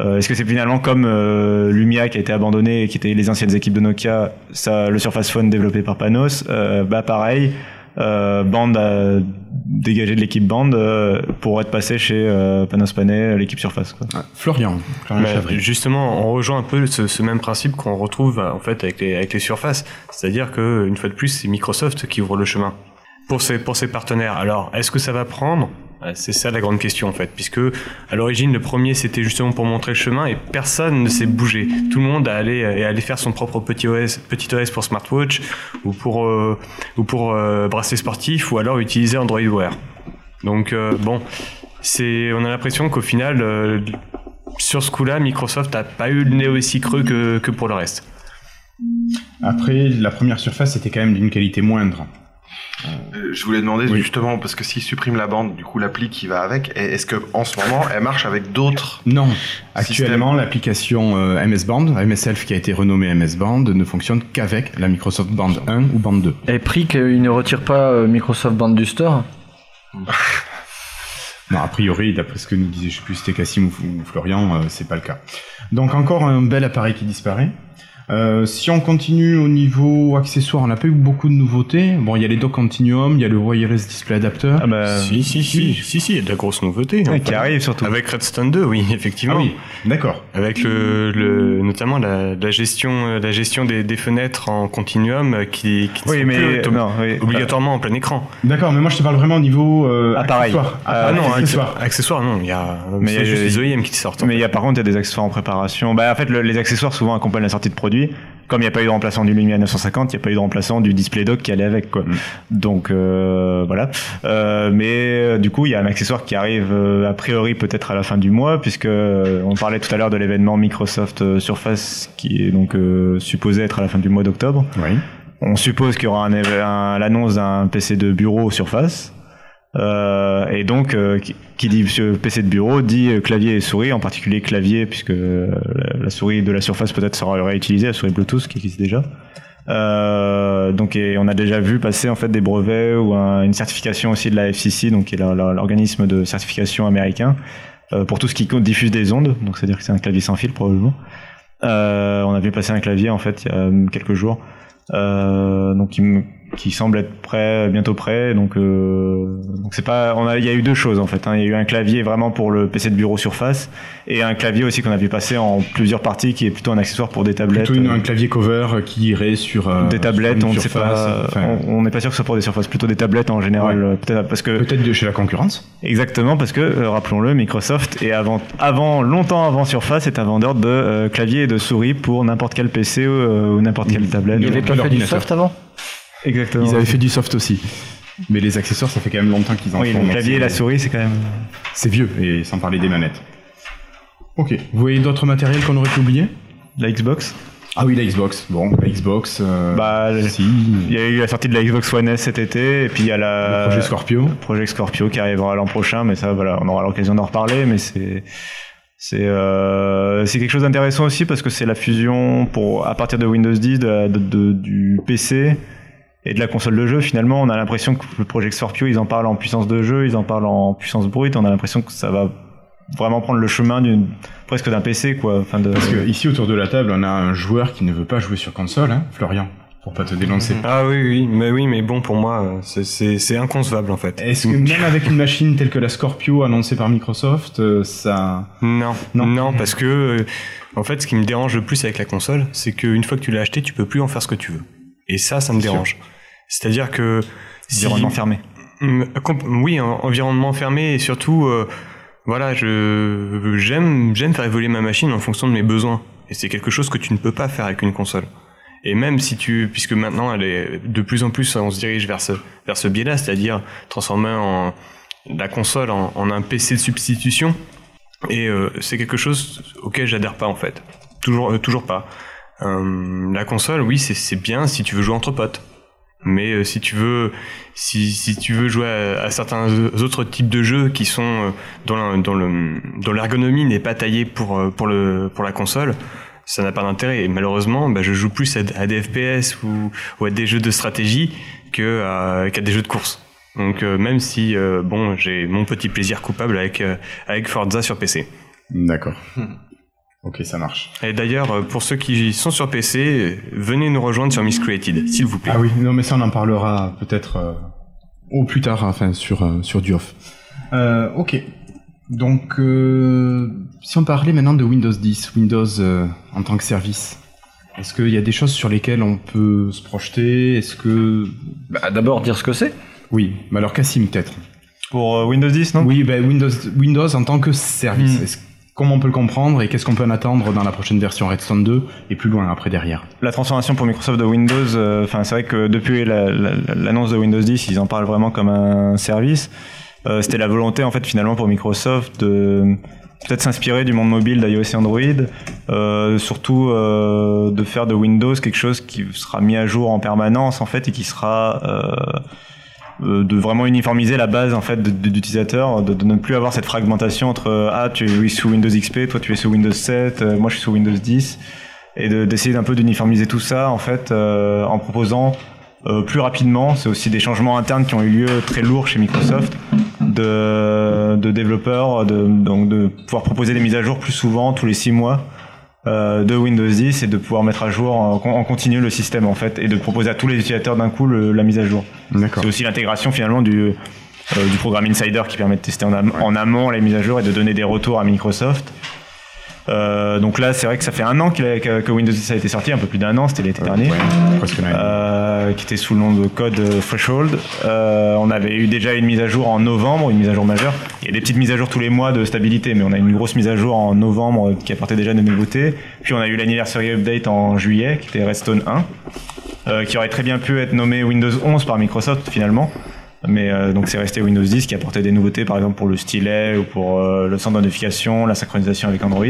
Euh, Est-ce que c'est finalement comme euh, Lumia qui a été abandonné et qui était les anciennes équipes de Nokia, ça, le Surface Phone développé par Panos? Euh, Bah pareil, euh, Band a dégagé de l'équipe Band euh, pour être passé chez euh, Panos Panay, l'équipe Surface. Quoi.
Ah, Florian. Florian
Bah, justement, on rejoint un peu ce, ce même principe qu'on retrouve en fait avec les, avec les surfaces. C'est-à-dire que une fois de plus, c'est Microsoft qui ouvre le chemin pour ses, pour ses partenaires. Alors, est-ce que ça va prendre? Euh, C'est ça la grande question en fait, puisque à l'origine le premier c'était justement pour montrer le chemin et personne ne s'est bougé. Tout le monde a allé, est allé faire son propre petit OS, petit OS pour smartwatch ou pour euh, ou pour euh, bracelet sportif ou alors utiliser Android Wear. Donc euh, bon, c'est on a l'impression qu'au final euh, sur ce coup-là, Microsoft n'a pas eu le nez aussi creux que, que pour le reste.
Après, la première surface était quand même d'une qualité moindre.
Euh, je voulais demander justement parce que s'ils suppriment la bande, du coup l'appli qui va avec, et est-ce que en ce moment elle marche avec d'autres
Non. Actuellement, l'application euh, MS Band, MSelf qui a été renommée MS Band, ne fonctionne qu'avec la Microsoft Band 1 ou Band 2.
Et pris qu'il ne retire pas euh, Microsoft Band du store
Non, a priori, d'après ce que nous disait, je sais plus si c'était Cassim ou, ou Florian, euh, c'est pas le cas. Donc encore un bel appareil qui disparaît. Euh, si on continue au niveau accessoires, on n'a pas eu beaucoup de nouveautés. Bon, il y a les docks Continuum, il y a le Wireless Display Adapter.
Ah bah,
Si, si, si, si, si, il y a de la grosse nouveauté.
qui arrive surtout.
Avec Redstone 2, oui, effectivement.
Ah oui, d'accord.
Avec le, le notamment la, la gestion, euh, la gestion des, des fenêtres en continuum euh, qui, qui
Oui,
sont
mais
plus autom-
non, oui.
obligatoirement en plein écran.
D'accord, mais moi je te parle vraiment au niveau euh,
Appareil.
accessoire.
Ah,
Ah, non,
accessoire.
accessoires. accessoires, non, il y a,
Mais
c'est
il y a-
juste les OEM qui sortent. en
Mais il y a par contre il y a des accessoires en préparation. Bah en fait le- les accessoires souvent accompagnent la sortie de Comme il n'y a pas eu de remplaçant du Lumia 950, il n'y a pas eu de remplaçant du display dock qui allait avec quoi. Donc euh, voilà. Euh, mais euh, du coup il y a un accessoire qui arrive euh, a priori peut-être à la fin du mois puisque on parlait tout à l'heure de l'événement Microsoft Surface qui est donc supposé être à la fin du mois d'octobre.
Oui.
On suppose qu'il y aura un, éve- un- l'annonce d'un PC de bureau Surface. Euh, et donc, euh, qui, dit PC de bureau dit euh, clavier et souris, en particulier clavier, puisque euh, la, la souris de la Surface peut-être sera réutilisée, la souris Bluetooth qui existe déjà. Euh, donc, et on a déjà vu passer en fait des brevets ou un- une certification aussi de la FCC, donc qui est l'organisme de certification américain, euh, pour tout ce qui diffuse des ondes. Donc, c'est-à-dire que c'est un clavier sans fil probablement. On a vu passer un clavier en fait il y a quelques jours, donc qui, me- qui semble être prêt, bientôt prêt. Donc, euh, donc c'est pas, on a, il y a eu deux choses en fait. hein. Il y a eu un clavier vraiment pour le PC de bureau Surface et un clavier aussi qu'on a vu passer en plusieurs parties, qui est plutôt un accessoire pour des tablettes.
Plutôt une-
euh,
un clavier cover qui irait sur euh,
des tablettes,
sur
on ne sait pas,
enfin,
on n'est pas sûr que ce soit pour des surfaces, plutôt des tablettes en général, peut-être parce que
peut-être de chez la concurrence.
Exactement, parce que, euh, rappelons-le, Microsoft est avant, avant, longtemps avant Surface, est un vendeur de euh, clavier et de souris pour n'importe quel PC ou, euh, ou n'importe quelle tablette.
Il avait pas fait du soft avant?
Exactement.
Ils avaient fait du soft aussi. Mais les accessoires, ça fait quand même longtemps qu'ils en
Oui,
font.
le
donc
clavier et la souris, c'est quand même.
C'est vieux, et sans parler des manettes. Ok. Vous voyez d'autres matériels qu'on aurait pu oublier?
La Xbox?
Ah oui, la Xbox. Bon, la Xbox. euh,
Bah, le-
si.
il y a eu la sortie de la Xbox One S cet été, et puis il y a la.
Le projet Scorpio.
Projet Scorpio qui arrivera l'an prochain, mais ça, voilà, on aura l'occasion d'en reparler, mais c'est. C'est euh, c'est quelque chose d'intéressant aussi parce que c'est la fusion pour à partir de Windows 10 de, de- de- du PC et de la console de jeu. Finalement, on a l'impression que le Project Scorpio, ils en parlent en puissance de jeu, ils en parlent en puissance brute. On a l'impression que ça va vraiment prendre le chemin d'une presque d'un PC quoi. Enfin de,
Parce que ici, autour de la table, on a un joueur qui ne veut pas jouer sur console, hein, Florian, pour pas te dénoncer.
Ah oui, oui, mais oui, mais bon, pour moi, c'est- inconcevable en fait.
Est-ce que même avec une machine telle que la Scorpio annoncée par Microsoft, euh, ça...
Non,
Non.
non, parce que euh, en fait, ce qui me dérange le plus avec la console, c'est qu'une fois que tu l'as acheté, tu peux plus en faire ce que tu veux. Et ça, ça me
sûr.
C'est-à-dire que si-
environnement fermé.
Mm, Oui, en- environnement fermé et surtout, euh, voilà, je j'aime j'aime faire évoluer ma machine en fonction de mes besoins. Et c'est quelque chose que tu ne peux pas faire avec une console. Et même si tu, puisque maintenant elle est de plus en plus, on se dirige vers ce vers ce biais-là, c'est-à-dire transformer en la console en, en un PC de substitution. Et euh, c'est quelque chose auquel j'adhère pas en fait. Toujours euh, toujours pas. La console, oui, c'est c'est bien si tu veux jouer entre potes. Mais euh, si tu veux, si, si tu veux jouer à, à certains autres types de jeux qui sont euh, dont la- dont le dont l'ergonomie n'est pas taillée pour euh, pour le pour la console, ça n'a pas d'intérêt. Et malheureusement, bah, je joue plus à, à des FPS ou, ou à des jeux de stratégie que à, qu'à des jeux de course. Donc euh, même si euh, bon, j'ai mon petit plaisir coupable avec euh, avec Forza sur PC.
D'accord. Ok, ça marche.
Et d'ailleurs, euh, pour ceux qui sont sur PC, venez nous rejoindre sur Miss Created, s'il vous plaît.
Ah oui, non mais ça on en parlera peut-être euh, au plus tard, enfin sur, euh, sur du off. Euh, ok. Donc, euh, si on parlait maintenant de Windows 10, Windows euh, en tant que service, est-ce qu'il y a des choses sur lesquelles on peut se projeter? Est-ce que...
Bah, D'abord, dire ce que c'est.
Oui, mais alors Cassim peut-être.
Pour euh, Windows 10, non?
Oui, ben Windows, Windows en tant que service.
Hmm.
Comment on peut le comprendre et qu'est-ce qu'on peut en attendre dans la prochaine version Redstone 2 et plus loin après derrière?
La transformation pour Microsoft de Windows, euh, enfin c'est vrai que depuis la- la- l'annonce de Windows 10, ils en parlent vraiment comme un service. Euh, C'était la volonté en fait finalement pour Microsoft de peut-être s'inspirer du monde mobile d'iOS et Android, euh, surtout de faire de Windows quelque chose qui sera mis à jour en permanence en fait et qui sera de vraiment uniformiser la base en fait d'utilisateurs, de, ne plus avoir cette fragmentation entre euh, ah tu es sous Windows XP, toi tu es sous Windows 7, euh, moi je suis sous Windows 10 et de- d'essayer d'un peu d'uniformiser tout ça en fait euh, en proposant euh, plus rapidement. C'est aussi des changements internes qui ont eu lieu très lourds chez Microsoft de, de développeurs, de, donc de pouvoir proposer des mises à jour plus souvent, tous les six mois, euh, de Windows 10 et de pouvoir mettre à jour en, continu le système en fait et de proposer à tous les utilisateurs d'un coup le- la mise à jour. C'est aussi l'intégration finalement du, euh, du programme Insider qui permet de tester en, am- en amont les mises à jour et de donner des retours à Microsoft. Euh, donc là, c'est vrai que ça fait un an a- que, Windows 10 a été sorti, un peu plus d'un an, c'était l'été dernier,
Ouais,
euh, qui était sous le nom de code Threshold. Euh, on avait eu déjà une mise à jour en novembre, une mise à jour majeure. Il y a des petites mises à jour tous les mois de stabilité, mais on a une grosse mise à jour en novembre qui apportait déjà des nouveautés. Puis on a eu l'anniversary update en juillet, qui était Redstone 1, euh, qui aurait très bien pu être nommé Windows 11 par Microsoft finalement. Mais euh, donc c'est resté Windows 10 qui apportait des nouveautés par exemple pour le stylet ou pour euh, le centre de notification, la synchronisation avec Android.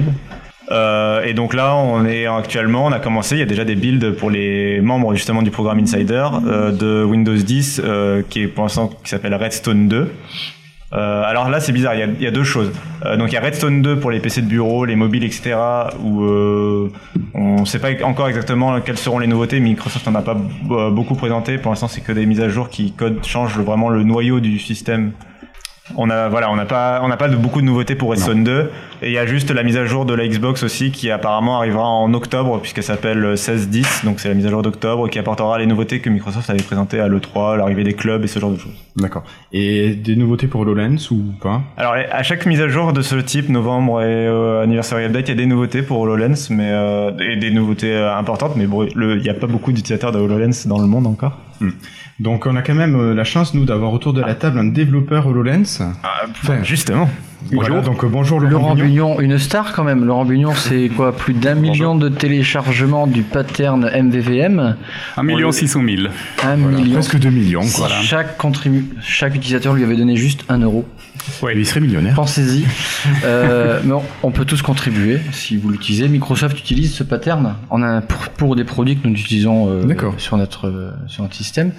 Euh, et donc là, on est actuellement, on a commencé, il y a déjà des builds pour les membres justement du programme Insider euh, de Windows 10 euh, qui est pour l'instant qui s'appelle Redstone 2. Euh, alors là, c'est bizarre, il y, a, deux choses. Euh, donc il y a Redstone 2 pour les PC de bureau, les mobiles, etc. Euh, on ne sait pas encore exactement quelles seront les nouveautés. Microsoft n'en a pas beaucoup présenté. Pour l'instant, c'est que des mises à jour qui changent vraiment le noyau du système. On a voilà, on n'a pas on n'a pas de beaucoup de nouveautés pour Redstone 2 et il y a juste la mise à jour de la Xbox aussi qui apparemment arrivera en octobre puisqu'elle s'appelle 16.10 donc c'est la mise à jour d'octobre qui apportera les nouveautés que Microsoft avait présentées à l'E3, l'arrivée des clubs et ce genre de choses.
D'accord. Et des nouveautés pour HoloLens ou pas?
Alors à chaque mise à jour de ce type, novembre et euh, anniversary update, il y a des nouveautés pour HoloLens, mais euh, et des nouveautés euh, importantes, mais bon, il n'y a pas beaucoup d'utilisateurs de HoloLens dans le monde encore.
Donc on a quand même euh, la chance nous d'avoir autour de la table un développeur HoloLens. Enfin,
Justement.
Voilà, donc euh, bonjour Laurent. Bugnon,
une star quand même. Laurent Bugnon, c'est quoi Plus d'un million de téléchargements du pattern MVVM.
1 million 600 000.
Un
Voilà,
million.
presque 2 millions quoi.
Chaque, contribu- chaque utilisateur lui avait donné juste un euro.
Ouais.
Il serait millionnaire.
Pensez-y. Euh, mais on, on peut tous contribuer si vous l'utilisez. Microsoft utilise ce pattern en un, pour, pour des produits que nous utilisons euh, sur notre euh, sur notre système.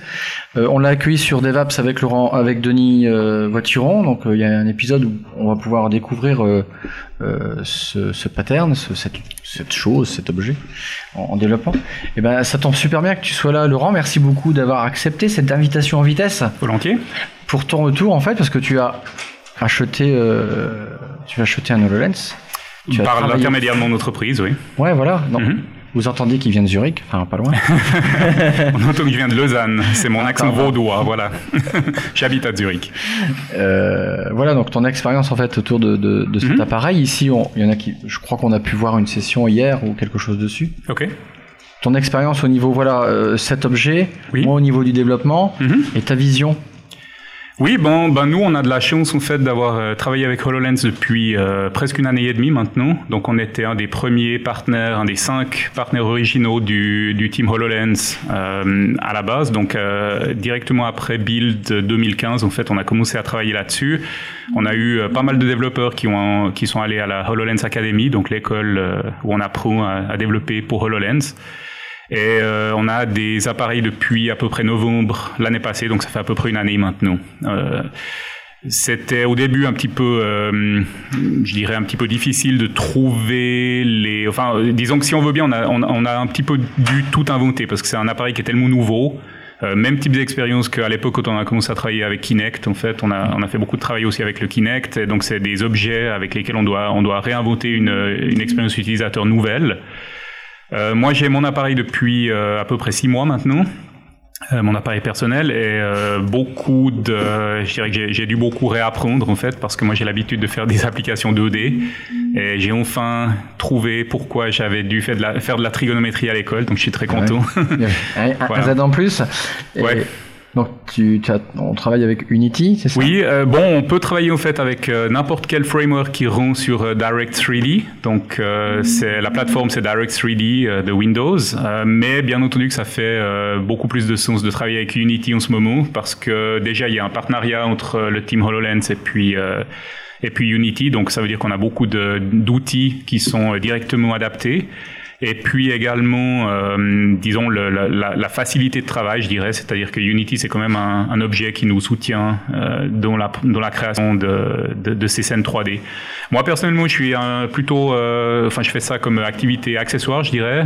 Euh, on l'a accueilli sur DevApps avec Laurent, avec Denis Voituron. Donc il y a un épisode où on va pouvoir découvrir ce, ce pattern, ce- cette, cette chose, cet objet en, en développement. Et ben ça tombe super bien que tu sois là, Laurent. Merci beaucoup d'avoir accepté cette invitation en vitesse
Volontiers.
pour ton retour en fait parce que tu as acheté euh, tu as acheté un HoloLens tu
Par l'intermédiaire de mon entreprise, oui.
ouais voilà non.
Mhm.
Vous entendez qu'il vient de Zurich enfin pas loin
On entend que je viens de Lausanne. C'est mon accent
pardon.
vaudois, voilà. J'habite à Zurich.
Euh, voilà donc ton expérience en fait autour de, de, de cet
Mhm.
appareil ici il y en a qui je crois qu'on a pu voir une session hier ou quelque chose dessus
Ok.
ton expérience au niveau voilà euh, cet objet
Oui.
moi au niveau du développement
Mhm.
et ta vision
Oui, bon, ben nous, on a de la chance en fait d'avoir euh, travaillé avec HoloLens depuis euh, presque une année et demie maintenant. Donc, on était un des premiers partenaires, un des cinq partenaires originaux du, du team HoloLens euh, à la base. Donc, euh, directement après Build 2015, en fait, on a commencé à travailler là-dessus. On a eu euh, pas mal de développeurs qui, ont, qui sont allés à la HoloLens Academy, donc l'école où on apprend à développer pour HoloLens. Et euh, on a des appareils depuis à peu près novembre l'année passée, donc ça fait à peu près une année maintenant. Euh, c'était au début un petit peu, euh, je dirais un petit peu difficile de trouver les. Enfin, euh, disons que si on veut bien, on a, on, on a un petit peu dû tout inventer parce que c'est un appareil qui est tellement nouveau. Euh, même type d'expérience qu'à l'époque quand on a commencé à travailler avec Kinect. En fait, on a, on a fait beaucoup de travail aussi avec le Kinect. Donc, c'est des objets avec lesquels on doit, on doit réinventer une, une expérience utilisateur nouvelle. Euh, moi, j'ai mon appareil depuis euh, à peu près six mois maintenant. Euh, mon appareil personnel et euh, beaucoup de je dirais que j'ai- dû beaucoup réapprendre en fait parce que moi j'ai l'habitude de faire des applications 2D et j'ai enfin trouvé pourquoi j'avais dû faire de la, faire de la trigonométrie à l'école donc je suis très content
un, un. Z en plus Et
Ouais.
Donc tu, tu as, on travaille avec Unity, c'est ça?
Oui, euh, bon, on peut travailler en fait avec euh, n'importe quel framework qui rend sur euh, Direct 3D. Donc euh, c'est la plateforme c'est Direct 3D euh, de Windows, mais bien entendu que ça fait beaucoup plus de sens de travailler avec Unity en ce moment parce que déjà il y a un partenariat entre le team HoloLens et puis et puis Unity, donc ça veut dire qu'on a beaucoup d'outils qui sont directement adaptés. Et puis également, euh, disons, le- la, facilité de travail, je dirais, c'est-à-dire que Unity, c'est quand même un, un objet qui nous soutient euh, dans, la, dans la création de, de, de ces scènes 3D. Moi, personnellement, je suis un, plutôt... euh, Enfin, je fais ça comme activité accessoire, je dirais.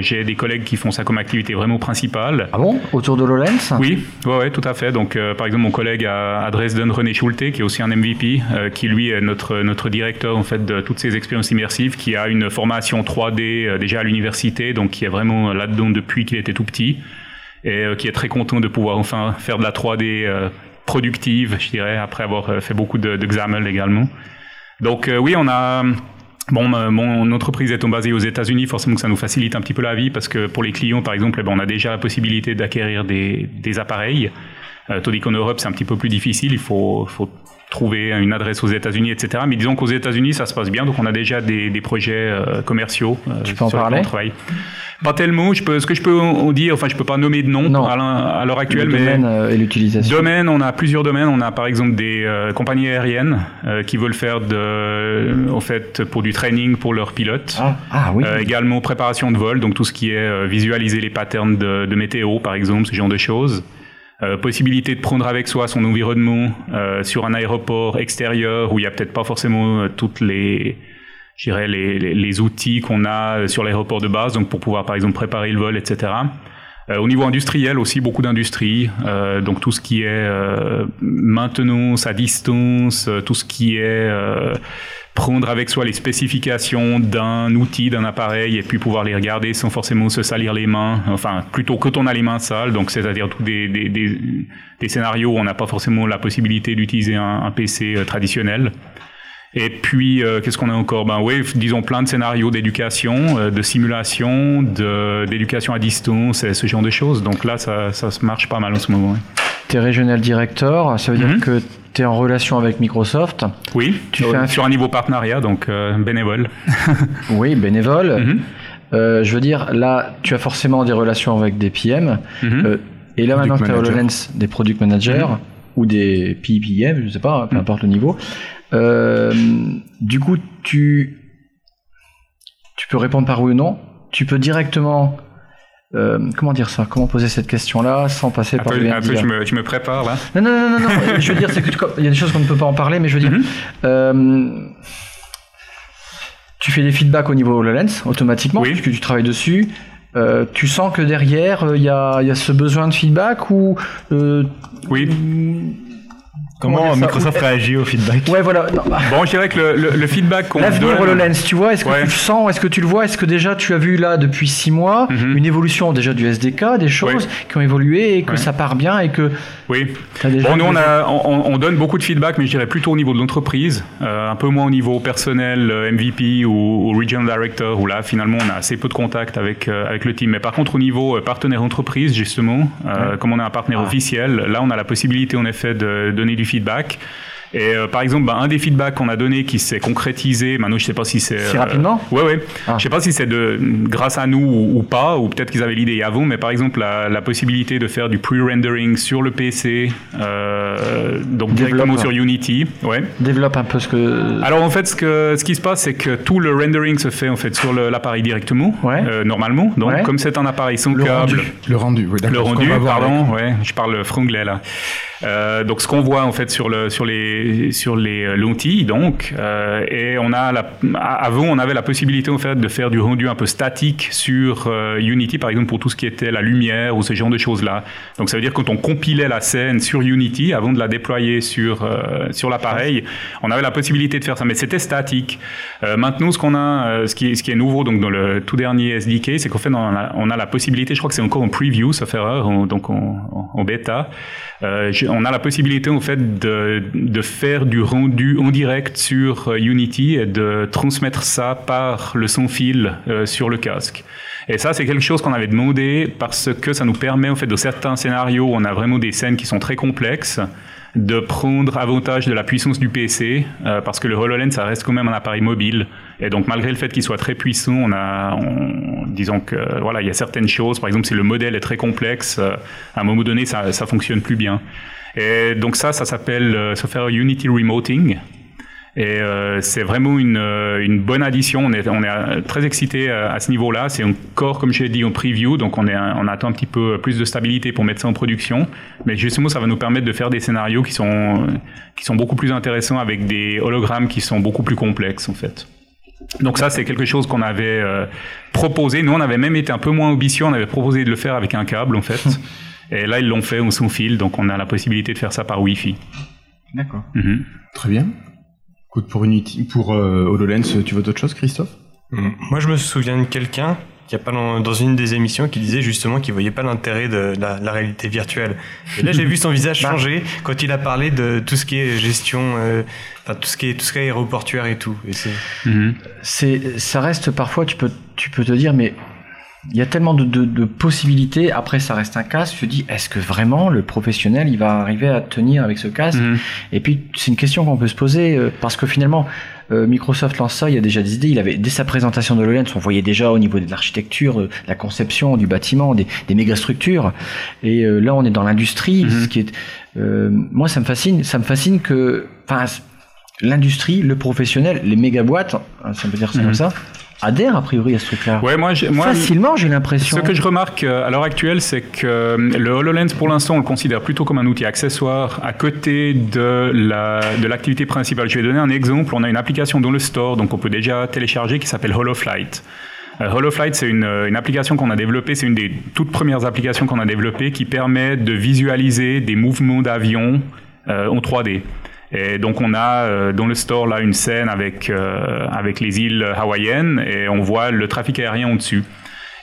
J'ai des collègues qui font ça comme activité vraiment principale.
Ah bon? Autour de HoloLens
Oui, ouais, ouais, tout à fait. Donc, par exemple, mon collègue à, à Dresden, René Schulte, qui est aussi un MVP, qui lui est notre notre directeur en fait de toutes ces expériences immersives, qui a une formation 3D euh, déjà à l'université, donc qui est vraiment là-dedans depuis qu'il était tout petit, et euh, qui est très content de pouvoir enfin faire de la 3D euh, productive, je dirais, après avoir euh, fait beaucoup de, de XAML également. Donc oui, on a Bon, mon entreprise étant basée aux États-Unis, forcément que ça nous facilite un petit peu la vie parce que pour les clients, par exemple, eh ben, on a déjà la possibilité d'acquérir des, appareils. Tandis qu'en Europe, c'est un petit peu plus difficile. Il faut trouver une adresse aux États-Unis, etc. Mais disons qu'aux États-Unis, ça se passe bien. Donc, on a déjà des, des projets euh, commerciaux. euh,
Tu peux en parler
on travaille. Pas tellement. Je peux, ce que je peux en dire, enfin, je peux pas nommer de nom à l'heure actuelle,
le
mais
domaine euh, et l'utilisation.
Domaine, on a plusieurs domaines. On a par exemple des euh, compagnies aériennes euh, qui veulent faire de, en fait, pour du training pour leurs pilotes.
Ah oui.
Euh, également préparation de vol, donc tout ce qui est visualiser les patterns de, de météo, par exemple, ce genre de choses. Euh, possibilité de prendre avec soi son environnement euh, sur un aéroport extérieur où il y a peut-être pas forcément euh, toutes les les, les, les outils qu'on a euh, sur l'aéroport de base donc pour pouvoir par exemple préparer le vol etc euh, au niveau industriel aussi, beaucoup d'industries, euh, donc tout ce qui est maintenance à distance, tout ce qui est prendre avec soi les spécifications d'un outil, d'un appareil, et puis pouvoir les regarder sans forcément se salir les mains, enfin plutôt quand on a les mains sales, donc c'est-à-dire tous des, des, des, des scénarios où on n'a pas forcément la possibilité d'utiliser un, un PC euh, traditionnel. Et puis, euh, qu'est-ce qu'on a encore? Ben oui, disons plein de scénarios d'éducation, euh, de simulation, d'éducation à distance, et ce genre de choses. Donc là, ça, ça se marche pas mal en ce moment. oui.
Tu es régional director, ça veut dire que tu es en relation avec Microsoft.
Oui,
Tu
sur,
fais un-
sur un niveau partenariat, donc euh, bénévole.
Oui, bénévole. Euh, je veux dire, là, tu as forcément des relations avec des PM. Euh, et là, maintenant que tu as. HoloLens, des product managers ou des PPM, je sais pas, peu importe le niveau. Du coup, tu, tu peux répondre par oui ou non. Tu peux directement. Euh, comment dire ça? Comment poser cette question-là sans passer
Un
par
peu,
le
un peu, tu, me, tu me prépares là.
Non, non, non, non, non. je veux dire, c'est il y a des choses qu'on ne peut pas en parler, mais je veux dire, euh, tu fais des feedbacks au niveau HoloLens automatiquement, puisque tu travailles dessus. Euh, tu sens que derrière, il y, y a ce besoin de feedback ou.
Oui.
Comment Microsoft
Ou-
réagit au feedback
Ouais, voilà. Non, bah,
Bon, je dirais que le, le- le feedback qu'on
L'avenir
donne-
HoloLens, tu vois, est-ce que
Ouais.
tu le sens, est-ce que tu le vois, est-ce que déjà tu as vu là depuis six mois
Mhm.
une évolution déjà du SDK, des choses qui ont évolué et que ça part bien et que.
Oui.
Déjà
Bon, nous, on, a, on, on donne beaucoup de feedback, mais je dirais plutôt au niveau de l'entreprise, euh, un peu moins au niveau personnel, euh, MVP ou, ou Regional Director, où là, finalement, on a assez peu de contact avec, euh, avec le team. Mais par contre, au niveau partenaire entreprise, justement, euh, comme on est un partenaire officiel, là, on a la possibilité, en effet, de donner du feedback. Et euh, par exemple, bah, un des feedbacks qu'on a donné qui s'est concrétisé, maintenant je sais pas si c'est...
Si rapidement
Ouais, ouais. Je sais pas si c'est de grâce à nous ou, ou pas, ou peut-être qu'ils avaient l'idée avant, mais par exemple la, la possibilité de faire du pre-rendering sur le PC, euh, donc directement sur Unity. Ouais.
Développe un peu ce que.
Alors en fait, ce, que, ce qui se passe, c'est que tout le rendering se fait en fait sur l'appareil directement, euh, normalement. Donc
Ouais.
comme c'est un appareil sans
Le
câble,
rendu. Le rendu, oui, d'accord.
le rendu, pardon,
avec-
ouais, je parle franglais là. Euh, donc ce qu'on voit en fait sur le sur les sur les euh, lentilles donc euh, et on a la avant on avait la possibilité en fait de faire du rendu un peu statique sur euh, Unity par exemple pour tout ce qui était la lumière ou ce genre de choses là. Donc ça veut dire quand on compilait la scène sur Unity avant de la déployer sur sur l'appareil, on avait la possibilité de faire ça mais c'était statique. Maintenant ce qu'on a ce qui ce qui est nouveau donc dans le tout dernier SDK c'est qu'en fait on a, on a la possibilité je crois que c'est encore en preview sauf erreur donc en- en bêta euh, on a la possibilité en fait de, de faire du rendu en direct sur euh, Unity et de transmettre ça par le sans fil euh, sur le casque. Et ça, c'est quelque chose qu'on avait demandé parce que ça nous permet, en fait, de certains scénarios où on a vraiment des scènes qui sont très complexes, de prendre avantage de la puissance du PC, euh, parce que le HoloLens, ça reste quand même un appareil mobile. Et donc, malgré le fait qu'il soit très puissant, on a, on- disons que, voilà, il y a certaines choses, par exemple, si le modèle est très complexe, euh, à un moment donné, ça, ça fonctionne plus bien. Et donc ça, ça s'appelle euh, se faire Unity Remoting. Et euh, c'est vraiment une, euh, une bonne addition. On est, on est euh, très excité à, à ce niveau-là. C'est encore, comme je l'ai dit, en preview, donc on, est, on attend un petit peu plus de stabilité pour mettre ça en production. Mais justement, ça va nous permettre de faire des scénarios qui sont, qui sont beaucoup plus intéressants avec des hologrammes qui sont beaucoup plus complexes, en fait. Donc ça, c'est quelque chose qu'on avait euh, proposé. Nous, on avait même été un peu moins ambitieux. On avait proposé de le faire avec un câble, en fait. Et là, ils l'ont fait au sans fil, donc on a la possibilité de faire ça par Wi-Fi.
D'accord.
Mhm.
Très bien. Écoute, pour, Unity, pour euh, HoloLens, tu veux d'autres choses, Christophe?
Mm. Moi, je me souviens de quelqu'un qui a pas dans, dans une des émissions qui disait justement qu'il voyait pas l'intérêt de la, la réalité virtuelle. Et là, j'ai vu son visage changer quand il a parlé de tout ce qui est gestion, euh, enfin tout ce qui est tout ce qui est aéroportuaire et tout. Et c'est
Mhm.
c'est ça reste parfois tu peux tu peux te dire mais il y a tellement de, de, de possibilités après ça reste un casque tu te dis est-ce que vraiment le professionnel il va arriver à tenir avec ce casque
Mhm.
et puis c'est une question qu'on peut se poser euh, parce que finalement euh, Microsoft lance ça il y a déjà des idées il avait dès sa présentation de HoloLens on voyait déjà au niveau de l'architecture de la conception du bâtiment des, des mégastructures et euh, là on est dans l'industrie
Mhm.
ce qui est euh, moi ça me fascine ça me fascine que enfin l'industrie, le professionnel, les méga boîtes, hein, ça peut dire ça
Mhm.
comme ça, adhèrent a priori à ce truc-là.
Ouais, moi,
Facilement, j'ai l'impression.
Ce que je remarque euh, à l'heure actuelle, c'est que euh, le HoloLens, pour l'instant, on le considère plutôt comme un outil accessoire à côté de la de l'activité principale. Je vais donner un exemple. On a une application dans le store, donc on peut déjà télécharger, qui s'appelle HoloFlight. Euh, HoloFlight, c'est une, une application qu'on a développée, c'est une des toutes premières applications qu'on a développées qui permet de visualiser des mouvements d'avion euh, en 3D. Et donc on a euh, dans le store là une scène avec euh, avec les îles hawaïennes et on voit le trafic aérien au-dessus.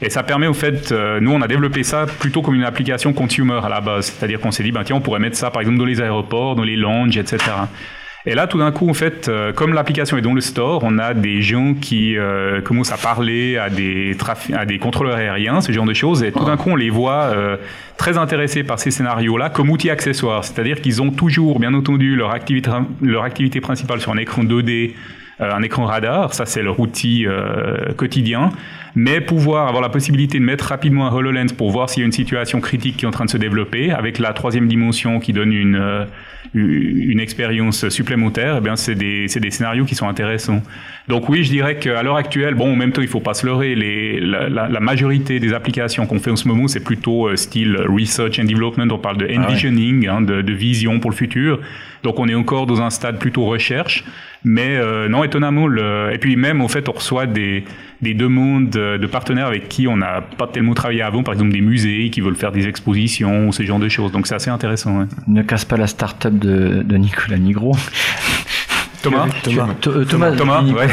Et ça permet au fait, euh, nous on a développé ça plutôt comme une application consumer à la base, c'est-à-dire qu'on s'est dit ben tiens on pourrait mettre ça par exemple dans les aéroports, dans les lounges, etc. Et là, tout d'un coup, en fait, euh, comme l'application est dans le store, on a des gens qui euh, commencent à parler à des, à des contrôleurs aériens, ce genre de choses, et tout d'un coup, on les voit euh, très intéressés par ces scénarios-là comme outils accessoires. C'est-à-dire qu'ils ont toujours, bien entendu, leur activité, leur activité principale sur un écran 2D, euh, un écran radar, ça c'est leur outil euh, quotidien, mais pouvoir avoir la possibilité de mettre rapidement un HoloLens pour voir s'il y a une situation critique qui est en train de se développer, avec la troisième dimension qui donne une, euh, une expérience supplémentaire, eh bien c'est des, c'est des scénarios qui sont intéressants. Donc oui, je dirais qu'à l'heure actuelle, bon, en même temps, il faut pas se leurrer, les, la, la- la majorité des applications qu'on fait en ce moment, c'est plutôt euh, style research and development, on parle de
ouais.
envisioning, hein, de, de vision pour le futur. Donc on est encore dans un stade plutôt recherche, mais euh, non, étonnamment, le... et puis même, au fait, on reçoit des, des demandes de de partenaires avec qui on n'a pas tellement travaillé avant, par exemple des musées qui veulent faire des expositions, ce genre de choses. Donc c'est assez intéressant. ouais.
Ne casse pas la start-up de, de Nicolas Nigro.
Thomas
Thomas,
Thomas,
Nigro,
ouais.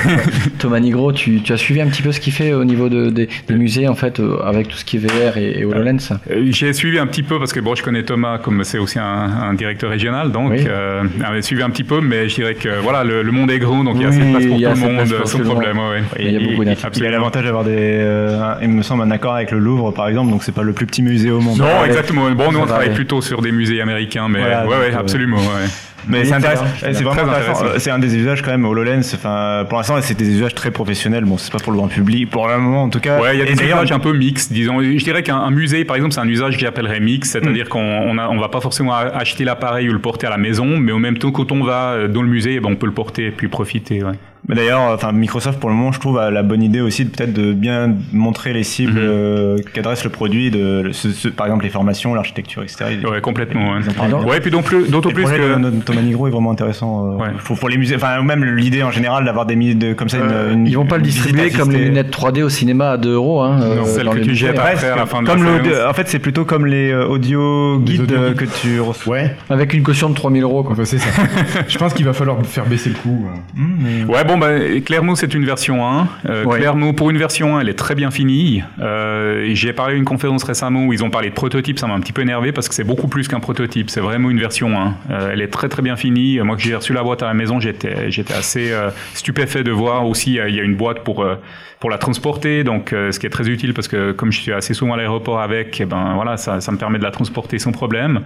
Thomas Nigro, tu, tu as suivi un petit peu ce qu'il fait au niveau de, des, des musées, en fait, euh, avec tout ce qui est VR et, et HoloLens
Euh, J'ai suivi un petit peu parce que bon, je connais Thomas comme c'est aussi un, un directeur régional, donc
Oui.
euh, j'avais suivi un petit peu, mais je dirais que voilà, le, le monde est grand, donc il y a
Oui,
assez de place pour
il y
tout
a
le monde, sans problème.
Il y a beaucoup
Il a
d'infrastructures.
l'avantage d'avoir des, euh, il me semble, un accord avec le Louvre, par exemple, donc c'est pas le plus petit musée au monde.
Non, exactement. Bon, nous on travaille
aller.
plutôt sur des musées américains, mais
Voilà,
ouais,
donc,
ouais, absolument. Ouais.
Mais c'est intéressant, c'est vraiment intéressant. C'est un des usages quand même HoloLens. Enfin, pour l'instant, c'est des usages très professionnels. Bon, c'est pas pour le grand public, pour le moment en tout cas.
Ouais, il y a des usages un peu mixtes, disons. Je dirais qu'un un musée, par exemple, c'est un usage que j'appellerais mix,
Mm.
c'est-à-dire qu'on on va pas forcément acheter l'appareil ou le porter à la maison, mais en même temps, quand on va euh, dans le musée, eh ben, on peut le porter et puis profiter. Ouais.
Mais d'ailleurs, enfin, Microsoft pour le moment, je trouve, a la bonne idée aussi de peut-être de bien montrer les cibles euh, qu'adresse le produit, de, ce- ce- par exemple les formations, l'architecture, etc. Ils-
Ouais, complètement. Ouais,
bien.
Ouais, puis donc plus- d'autant
Et
plus que.
de, de Thomas Nigro est vraiment intéressant. euh,
Ouais.
faut- pour les musées, enfin même l'idée en général d'avoir des milliers de comme ça.
Euh,
une, une-
ils vont pas le distribuer comme les lunettes 3D au cinéma à 2 euros. Hein, euh,
celle que tu jettes
Ouais,
après à la fin de
comme
la
en fait, c'est plutôt comme les euh, audio guides euh, que tu reçois.
Ouais,
Avec une caution de 3000 euros. Quoi.
enfin, c'est ça. Je pense qu'il va falloir faire baisser le coût. euh.
Mmh,
Ouais, bon, bah, Clermont, c'est une version 1. Euh,
Ouais.
Clermont, pour une version 1, elle est très bien finie. Euh, J'ai parlé à une conférence récemment où ils ont parlé de prototype. Ça m'a un petit peu énervé parce que c'est beaucoup plus qu'un prototype. C'est vraiment une version 1. Euh, elle est très très bien finie. Moi, que j'ai reçu la boîte à la maison, j'étais assez euh, stupéfait de voir aussi. euh, Il y a une boîte pour euh, pour la transporter, donc euh, ce qui est très utile parce que comme je suis assez souvent à l'aéroport avec, eh ben voilà, ça, ça me permet de la transporter sans problème.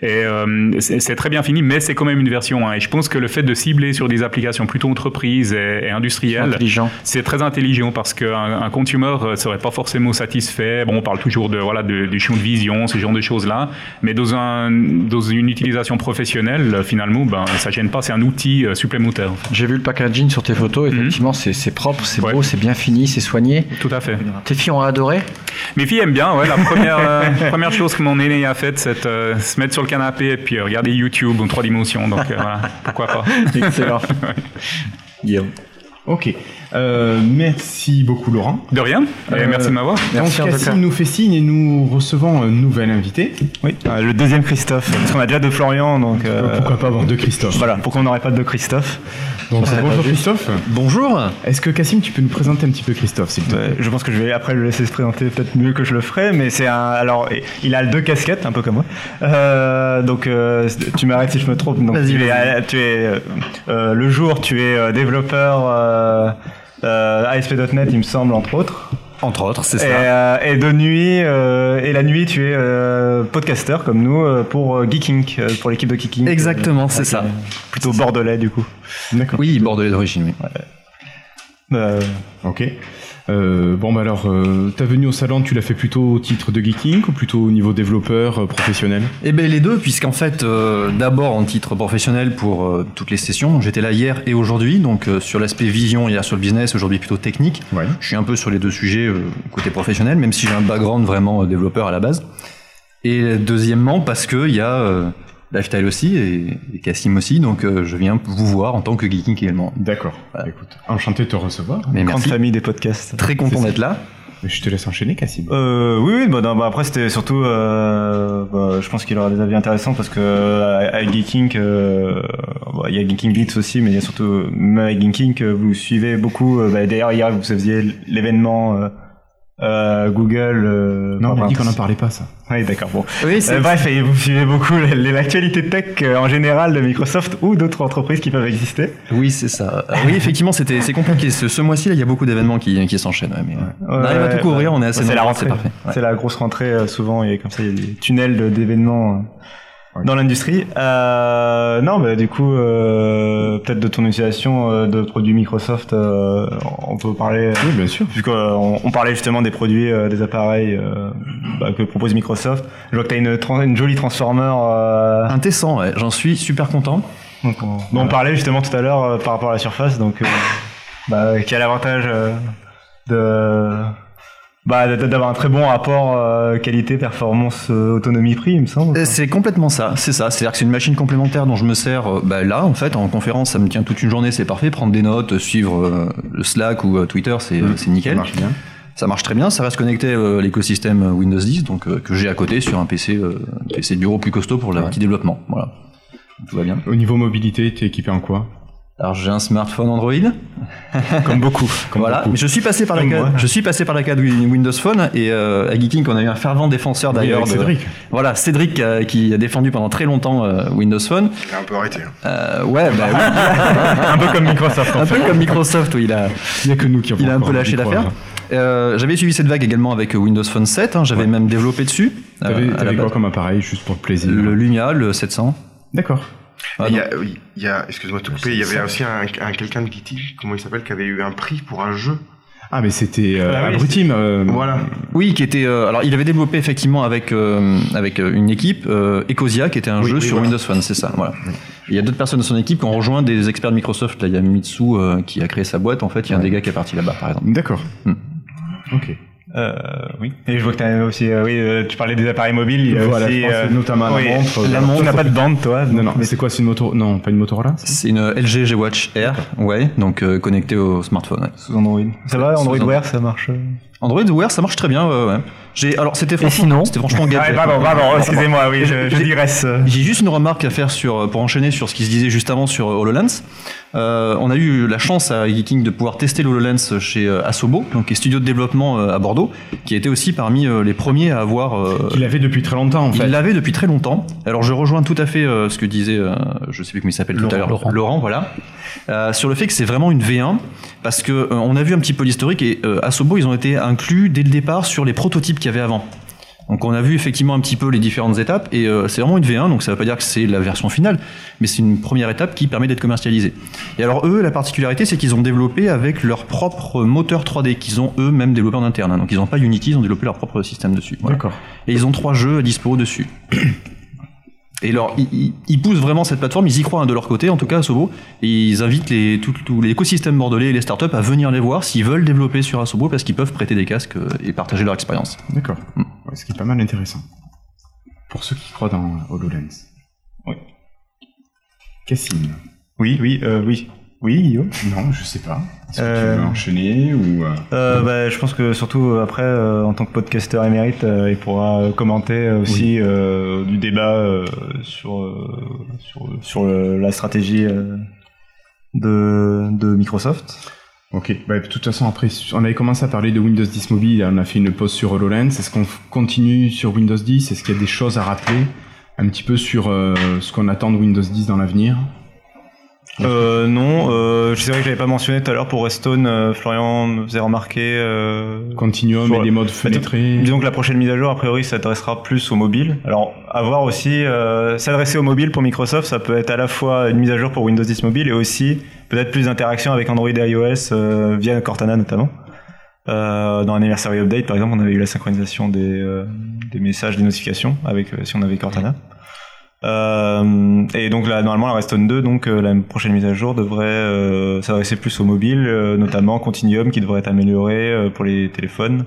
Et euh, c'est très bien fini, mais c'est quand même une version 1. Et je pense que le fait de cibler sur des applications plutôt entreprises et, et industrielles,
Intelligent.
c'est très intelligent parce qu'un un consumer euh, serait pas forcément satisfait. Bon, on parle toujours de voilà de, du champ de vision, ce genre de choses-là, mais dans un dans une utilisation professionnelle, finalement, ben ça gêne pas. C'est un outil euh, supplémentaire. en fait.
J'ai vu le packaging sur tes photos, effectivement, c'est c'est propre, c'est beau, c'est bien fini, c'est soigné.
Tout à fait.
Tes filles ont adoré?
Mes filles aiment bien, ouais. La première, euh, première chose que mon aîné a faite, c'est euh, se mettre sur le canapé et puis euh, regarder YouTube en trois dimensions. Donc euh, voilà, pourquoi pas?
Excellent. Guillaume.
Ok. Euh, merci beaucoup Laurent.
De rien. Et merci de m'avoir.
Donc Cassim nous fait signe et nous recevons un nouvel invité.
Oui, euh, le deuxième Christophe. Parce qu'on a déjà deux Florian, donc. euh,
Pourquoi pas avoir deux Christophe
Voilà, pourquoi on n'aurait pas deux Christophe
Donc bonjour. Christophe.
Bonjour.
Est-ce que Cassim tu peux nous présenter un petit peu Christophe s'il te plaît?
Je pense que je vais après le laisser se présenter peut-être mieux que je le ferai, mais c'est un. Alors, il a deux casquettes, un peu comme moi. Euh, donc, euh, tu m'arrêtes si je me trompe. Donc,
Vas-y,
tu es,
vas-y.
euh, tu es euh, euh, le jour, tu es euh, développeur euh, euh, ASP.NET, il me semble, entre autres.
Entre autres, c'est
Et,
ça.
euh, et de nuit, euh, et la nuit, tu es euh, podcaster comme nous euh, pour euh, Geeking, euh, pour l'équipe de Geeking.
Exactement, c'est ça.
euh, Plutôt bordelais du coup.
Oui, bordelais d'origine, oui.
Euh,
Ok. Euh, bon bah alors, euh, ta venue au salon, tu l'as fait plutôt au titre de geeking ou plutôt au niveau développeur euh, professionnel?
Eh bien les deux, puisqu'en fait, d'abord en titre professionnel pour toutes les sessions, j'étais là hier et aujourd'hui, donc sur l'aspect vision, hier sur le business, aujourd'hui plutôt technique.
Ouais.
Je suis un peu sur les deux sujets côté professionnel, même si j'ai un background vraiment développeur à la base. Et deuxièmement, parce qu'il y a Lifestyle aussi et, et Cassim aussi, donc euh, je viens vous voir en tant que geeking également.
D'accord. Écoute, enchanté de te recevoir.
Mais
grande
merci,
famille des podcasts.
très content d'être là.
Mais je te laisse enchaîner, Cassim.
Euh, oui, oui, bah, non, bah, après c'était surtout, euh, bah, je pense qu'il aura des avis intéressants parce que euh, avec Geeking, euh, bah, il y a Geeking Beats aussi, mais il y a surtout même avec Geeking, euh, vous suivez beaucoup. euh, bah, D'ailleurs hier vous faisiez l'événement euh, Google. Euh,
non, on m'a dit qu'on n'en parlait pas, ça.
Oui, d'accord. Bon.
Oui,
Euh, bref, et vous suivez beaucoup l'actualité tech euh, en général de Microsoft ou d'autres entreprises qui peuvent exister.
Oui, c'est ça. Euh, oui, effectivement, c'était c'est compliqué. Ce, ce mois-ci, là, il y a beaucoup d'événements qui, qui s'enchaînent. ouais, mais, euh, on arrive à tout couvrir, on est assez
C'est la rentrée.
c'est parfait. Ouais.
C'est la grosse rentrée euh, souvent et comme ça il y a des tunnels de- euh, dans l'industrie. Euh, non, bah, du coup euh, peut-être de ton utilisation euh, de produits Microsoft, euh, on peut parler.
Oui, bien sûr.
Puisqu'on on parlait justement des produits, euh, des appareils euh, bah, que propose Microsoft. Je vois que tu as une, une jolie transformer. Euh,
T100, ouais, j'en suis super content.
donc on, on parlait justement tout à l'heure euh, par rapport à la surface, donc euh, bah, qui a l'avantage euh, de bah, d'avoir un très bon rapport euh, qualité, performance, euh, autonomie, prix, il me semble.
Euh, C'est complètement ça, c'est ça. C'est-à-dire que c'est une machine complémentaire dont je me sers euh, bah, là, en fait, en conférence, ça me tient toute une journée, c'est parfait. Prendre des notes, suivre euh, le Slack ou euh, Twitter, c'est euh, c'est nickel.
Ça marche bien.
Ça marche très bien, ça reste connecté euh, à l'écosystème Windows 10, donc euh, que j'ai à côté sur un PC, euh, un PC de bureau plus costaud pour le petit développement. Voilà, tout va bien.
Au niveau mobilité, t'es équipé en quoi?
Alors j'ai un smartphone Android.
Comme beaucoup. Comme
voilà,
beaucoup.
mais je suis passé par la
Comme
case,
moi.
je suis passé par la case Win- Windows Phone et euh, à Geeking on a eu un fervent défenseur
Oui,
d'ailleurs. de-
Cédric.
Voilà, Cédric euh, qui a défendu pendant très longtemps euh, Windows Phone.
Il a un peu arrêté. hein.
Euh, ouais, bah oui.
un peu comme Microsoft. en
un
fait.
peu comme Microsoft où il a,
Il n'y a que nous qui avons
il a un peu lâché l'affaire. Euh, J'avais suivi cette vague également avec Windows Phone 7. hein, J'avais même développé dessus.
T'avais quoi
base.
comme appareil, juste pour le plaisir
Le Lumia, le 700.
D'accord.
Ah,
il y a, oui, il y a, excuse-moi de te couper, il y avait aussi un, un quelqu'un de Kitty, comment il s'appelle, qui avait eu un prix pour un jeu.
Ah, mais c'était euh,
Ah oui,
Abrutim. euh,
Voilà.
Oui, qui était. euh, alors, il avait développé effectivement avec euh, avec une équipe Ecosia, qui était un
Oui,
jeu
oui,
sur
voilà.
Windows Phone, c'est ça. Voilà. Il y a d'autres personnes de son équipe qui ont rejoint des experts de Microsoft. Là, il y a Mitsu qui a créé sa boîte. En fait, il y a un des gars qui est parti là-bas, par exemple.
D'accord.
Hmm.
Ok.
Euh, oui. Et je vois que t'as aussi, euh, oui, euh, tu parlais des appareils mobiles. Il y a
Voilà,
aussi, euh,
notamment à la
oui,
montre.
La
Voilà.
montre. N'as pas de bande, toi.
Non, non, mais c'est quoi C'est une moto Non, pas une Motorola c'est
C'est une LG G Watch Air, ouais, donc euh, connectée au smartphone. ouais.
Sous Android. Ça va, Android. Wear, ça marche. euh?
Android Wear, ça marche très bien. ouais, ouais. J'ai alors c'était franchement, c'était franchement gadget.
Pardon, pardon, excusez-moi, oui, je- je
J'ai-
digresse.
J'ai juste une remarque à faire sur pour enchaîner sur ce qui se disait juste avant sur HoloLens. Euh, on a eu la chance à Geeking de pouvoir tester l'HoloLens chez euh, Asobo, donc qui est studio de développement euh, à Bordeaux, qui a été aussi parmi euh, les premiers à avoir. Euh,
Il l'avait depuis très longtemps en fait.
il l'avait depuis très longtemps. Alors je rejoins tout à fait euh, ce que disait, euh, je sais plus comment il s'appelle tout à l'heure,
Laurent.
Laurent, voilà, Euh, sur le fait que c'est vraiment une V1 parce que euh, on a vu un petit peu l'historique et euh, Asobo ils ont été inclus dès le départ sur les prototypes qu'il y avait avant. Donc on a vu effectivement un petit peu les différentes étapes et euh, c'est vraiment une V1 donc ça veut pas dire que c'est la version finale mais c'est une première étape qui permet d'être commercialisée. Et alors eux la particularité c'est qu'ils ont développé avec leur propre moteur 3D qu'ils ont eux-mêmes développé en interne. hein. Donc ils n'ont pas Unity, ils ont développé leur propre système dessus. Voilà.
D'accord.
Et ils ont trois jeux à dispo dessus. Et alors, ils, ils- poussent vraiment cette plateforme, ils y croient hein, de leur côté, en tout cas, Asobo, et ils invitent les, tout, tout l'écosystème bordelais et les startups à venir les voir s'ils veulent développer sur Asobo parce qu'ils peuvent prêter des casques euh, et partager leur expérience.
D'accord. Ouais, ce qui est pas mal intéressant. Pour ceux qui croient dans HoloLens. Oui. Cassine.
Oui, oui, euh, oui. Oui, Guillaume
Non, je sais pas. Est-ce que
Euh,
tu veux enchaîner ou. euh,
Euh, bah, je pense que surtout euh, après, euh, en tant que podcasteur émérite, euh, il pourra euh, commenter euh, aussi euh, du débat euh, sur, euh, sur, sur le- la stratégie euh, de, de Microsoft.
Ok, bah, de toute façon, après, on avait commencé à parler de Windows 10 Mobile, on a fait une pause sur HoloLens. Est-ce qu'on continue sur Windows 10 Est-ce qu'il y a des choses à rappeler un petit peu sur euh, ce qu'on attend de Windows 10 dans l'avenir?
Euh, non, euh, c'est vrai que j'avais pas mentionné tout à l'heure pour Redstone, euh, Florian me faisait remarquer. Euh,
Continuum
sur-
et les modes
Bah,
fenêtrés.
Disons que la prochaine mise à jour, a priori, s'adressera plus au mobile. Alors, à voir aussi, euh, s'adresser au mobile pour Microsoft, ça peut être à la fois une mise à jour pour Windows 10 mobile et aussi peut-être plus d'interaction avec Android et iOS euh, via Cortana notamment. Euh, dans Anniversary Update, par exemple, on avait eu la synchronisation des, euh, des messages, des notifications avec si on avait Cortana. Euh, et donc là, normalement, la Redstone 2, donc euh, la prochaine mise à jour devrait euh, s'adresser plus au mobile, euh, notamment Continuum qui devrait être amélioré pour les téléphones,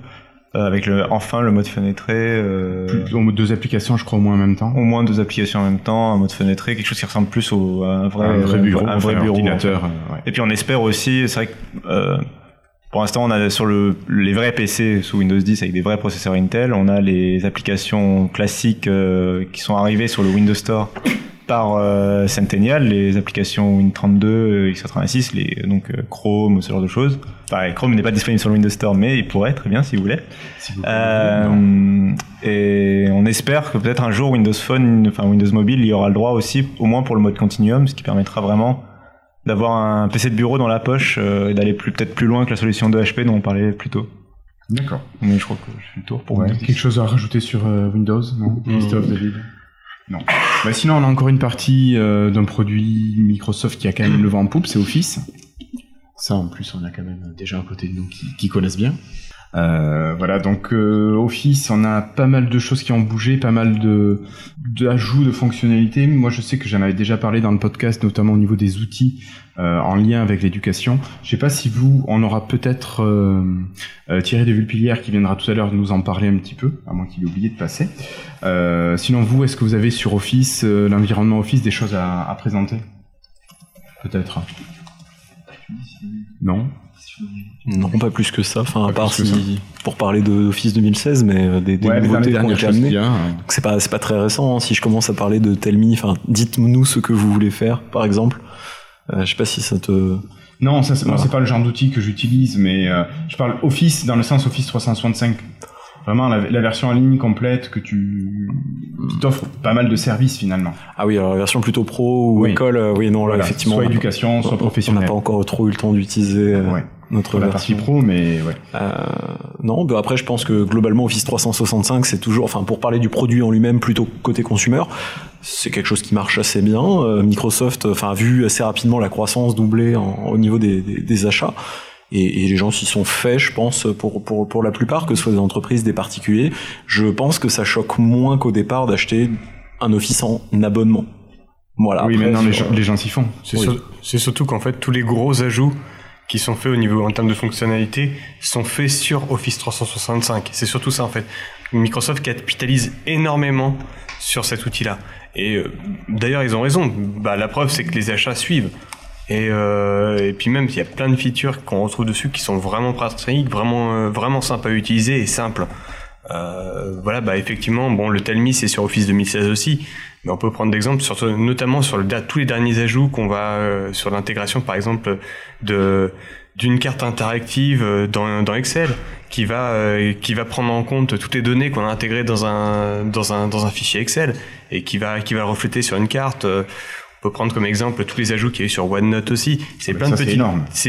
avec le, enfin le mode fenêtré.
Plus- au- deux applications, je crois, au moins en même temps.
au moins deux applications en même temps, un mode fenêtré, quelque chose qui ressemble plus au, à un vrai,
un vrai bureau,
un vrai bureau.
ordinateur. ouais.
Et puis on espère aussi, c'est vrai que pour l'instant on a sur le, les vrais PC sous Windows 10 avec des vrais processeurs Intel, on a les applications classiques euh, qui sont arrivées sur le Windows Store par euh, Centennial, les applications Win32, euh, x86, les, donc euh, Chrome, ce genre de choses. Enfin, Chrome n'est pas disponible sur le Windows Store, mais il pourrait très bien si vous voulez.
Si vous voulez.
Euh, et on espère que peut-être un jour Windows Phone, enfin Windows Mobile, il y aura le droit aussi, au moins pour le mode Continuum, ce qui permettra vraiment d'avoir un PC de bureau dans la poche euh, et d'aller plus peut-être plus loin que la solution de HP dont on parlait plus tôt.
D'accord.
Mais je crois que je suis le tour pour
Ouais.
Windows 10.
Quelque chose à rajouter sur euh, Windows Non? Christophe, David Non. Bah, sinon, on a encore une partie euh, d'un produit Microsoft qui a quand même le vent en poupe, c'est Office. Ça, en plus, on a quand même déjà un côté de nous qui, qui connaissent bien. Euh, voilà, donc euh, Office, on a pas mal de choses qui ont bougé, pas mal de d'ajouts de fonctionnalités. Moi, je sais que j'en avais déjà parlé dans le podcast, notamment au niveau des outils euh, en lien avec l'éducation. Je sais pas si vous, on aura peut-être euh, euh, Thierry de Vulpilière qui viendra tout à l'heure nous en parler un petit peu, à moins qu'il ait oublié de passer. Sinon, vous, est-ce que vous avez sur Office, l'environnement Office, des choses à, à présenter? Peut-être. Non?
Non, pas plus que ça. Enfin, à part si, pour parler de Office 2016, mais euh, des, des
Ouais,
nouveautés amenées.
y a, hein.
Donc c'est pas, pas très récent. hein. Si je commence à parler de Telmi, enfin, dites-nous ce que vous voulez faire, par exemple. Euh, je sais pas si ça te.
Non, ça, c'est moi,
Voilà.
c'est pas le genre d'outil que j'utilise, mais euh, je parle Office dans le sens Office 365. Vraiment la, la version en ligne complète que tu qui t'offre pas mal de services finalement.
Ah oui, alors la version plutôt pro ou
Oui.
école, euh, oui, non, là,
Voilà,
effectivement.
soit éducation, soit
on-
professionnel.
On n'a pas encore trop eu le temps d'utiliser euh,
Ouais.
Notre
partie pro, mais ouais.
Euh, non, bah après je pense que globalement Office 365 c'est toujours, enfin pour parler du produit en lui-même plutôt que côté consumer, c'est quelque chose qui marche assez bien. Euh, Microsoft, enfin a vu assez rapidement la croissance doubler en- au niveau des, des- des achats. Et, et les gens s'y sont faits, je pense, pour, pour, pour la plupart, que ce soit des entreprises, des particuliers. Je pense que ça choque moins qu'au départ d'acheter un Office en abonnement. Voilà.
oui,
après,
maintenant les
sur-
gens, les gens s'y font.
C'est
Oui.
sur- c'est surtout qu'en fait, tous les gros ajouts qui sont faits au niveau en termes de fonctionnalité sont faits sur Office 365. C'est surtout ça en fait. Microsoft capitalise énormément sur cet outil-là. Et euh, d'ailleurs, ils ont raison. Bah, la preuve, c'est que les achats suivent. Et, euh, et puis même, il y a plein de features qu'on retrouve dessus qui sont vraiment pratiques, vraiment, euh, vraiment sympas à utiliser et simples. Euh, voilà, bah effectivement, bon, le Telmi c'est sur Office 2016 aussi, mais on peut prendre d'exemples, notamment sur le, tous les derniers ajouts qu'on va euh, sur l'intégration, par exemple, de d'une carte interactive euh, dans, dans Excel qui va euh, qui va prendre en compte toutes les données qu'on a intégrées dans un dans un dans un fichier Excel et qui va qui va le refléter sur une carte. Euh, on peut prendre comme exemple tous les ajouts qu'il y a eu sur OneNote aussi. C'est plein de petites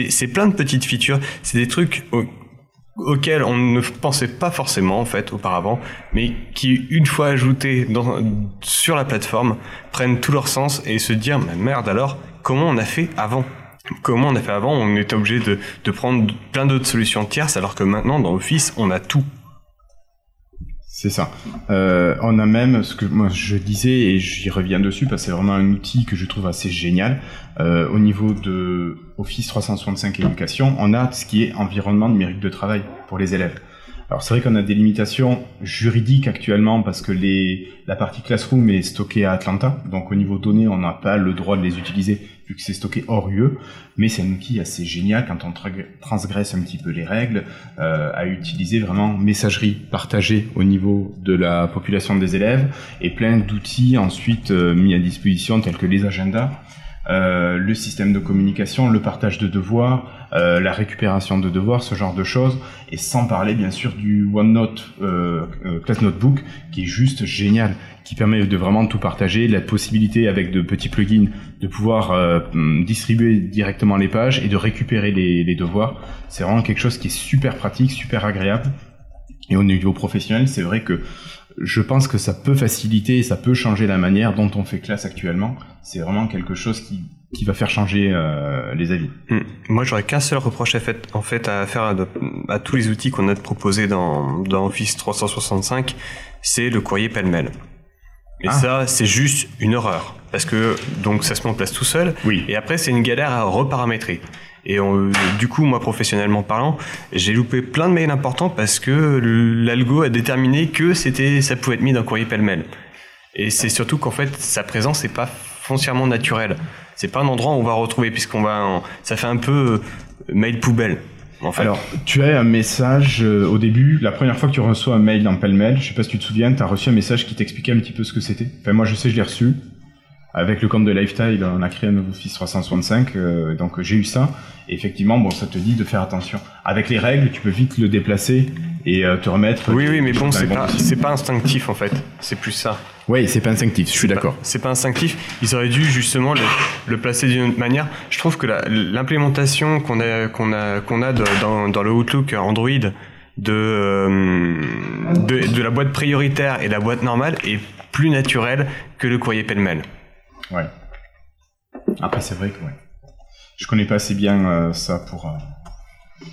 c'est plein de petites features. C'est des trucs au- auxquels on ne pensait pas forcément en fait auparavant, mais qui une fois ajoutés sur la plateforme prennent tout leur sens et se dire mais merde alors comment on a fait avant? Comment on a fait avant? On était obligé de, de prendre plein d'autres solutions tierces alors que maintenant dans Office on a tout.
C'est ça. Euh, on a même ce que moi je disais et j'y reviens dessus parce que c'est vraiment un outil que je trouve assez génial. Euh, au niveau de Office 365 éducation, on a ce qui est environnement numérique de travail pour les élèves. Alors c'est vrai qu'on a des limitations juridiques actuellement parce que la partie Classroom est stockée à Atlanta, donc au niveau données on n'a pas le droit de les utiliser vu que c'est stocké hors UE, mais c'est un outil assez génial quand on tra- transgresse un petit peu les règles, euh, à utiliser vraiment messagerie partagée au niveau de la population des élèves et plein d'outils ensuite euh, mis à disposition tels que les agendas, euh, le système de communication, le partage de devoirs, euh, la récupération de devoirs, ce genre de choses, et sans parler bien sûr du OneNote euh, euh, Class Notebook qui est juste génial, qui permet de vraiment tout partager, la possibilité avec de petits plugins de pouvoir euh, hum, distribuer directement les pages et de récupérer les, les devoirs. C'est vraiment quelque chose qui est super pratique, super agréable. Et au niveau professionnel, c'est vrai que je pense que ça peut faciliter ça peut changer la manière dont on fait classe actuellement. C'est vraiment quelque chose qui, qui va faire changer euh, les avis.
Hmm. Moi, j'aurais qu'un seul reproche à, fait, en fait, à faire à, tous les outils qu'on a proposés dans, dans Office 365, c'est le courrier pêle-mêle. Et
Ah.
ça, c'est juste une horreur. Parce que, donc, ça se met en place tout seul.
Oui.
Et après, c'est une galère à reparamétrer. Et on- du coup, moi, professionnellement parlant, j'ai loupé plein de mails importants parce que l'algo a déterminé que c'était, ça pouvait être mis dans le courrier pêle-mêle. Et c'est surtout qu'en fait, sa présence n'est pas foncièrement naturelle. C'est pas un endroit où on va retrouver, puisqu'on va, en- ça fait un peu euh, mail poubelle. En fait.
Alors, tu as un message euh, au début, la première fois que tu reçois un mail dans Pêle-Mêle, je sais pas si tu te souviens, tu as reçu un message qui t'expliquait un petit peu ce que c'était. Enfin, moi, je sais, je l'ai reçu. Avec le compte de Lifetile, on a créé un nouveau Office 365, euh, donc j'ai eu ça. Et effectivement, bon, ça te dit de faire attention. Avec les règles, tu peux vite le déplacer et euh, te remettre.
oui, oui, mais bon, c'est pas, pas instinctif en fait. C'est plus ça.
Oui, c'est pas instinctif, je suis d'accord.
C'est pas instinctif. Ils auraient dû justement le, le placer d'une autre manière. Je trouve que la- l'implémentation qu'on a, qu'on a, qu'on a de- dans, dans le Outlook Android de, euh, de, de la boîte prioritaire et la boîte normale est plus naturelle que le courrier pêle-mêle.
Ouais. Après, c'est vrai que ouais. Je connais pas assez bien euh, ça pour. euh,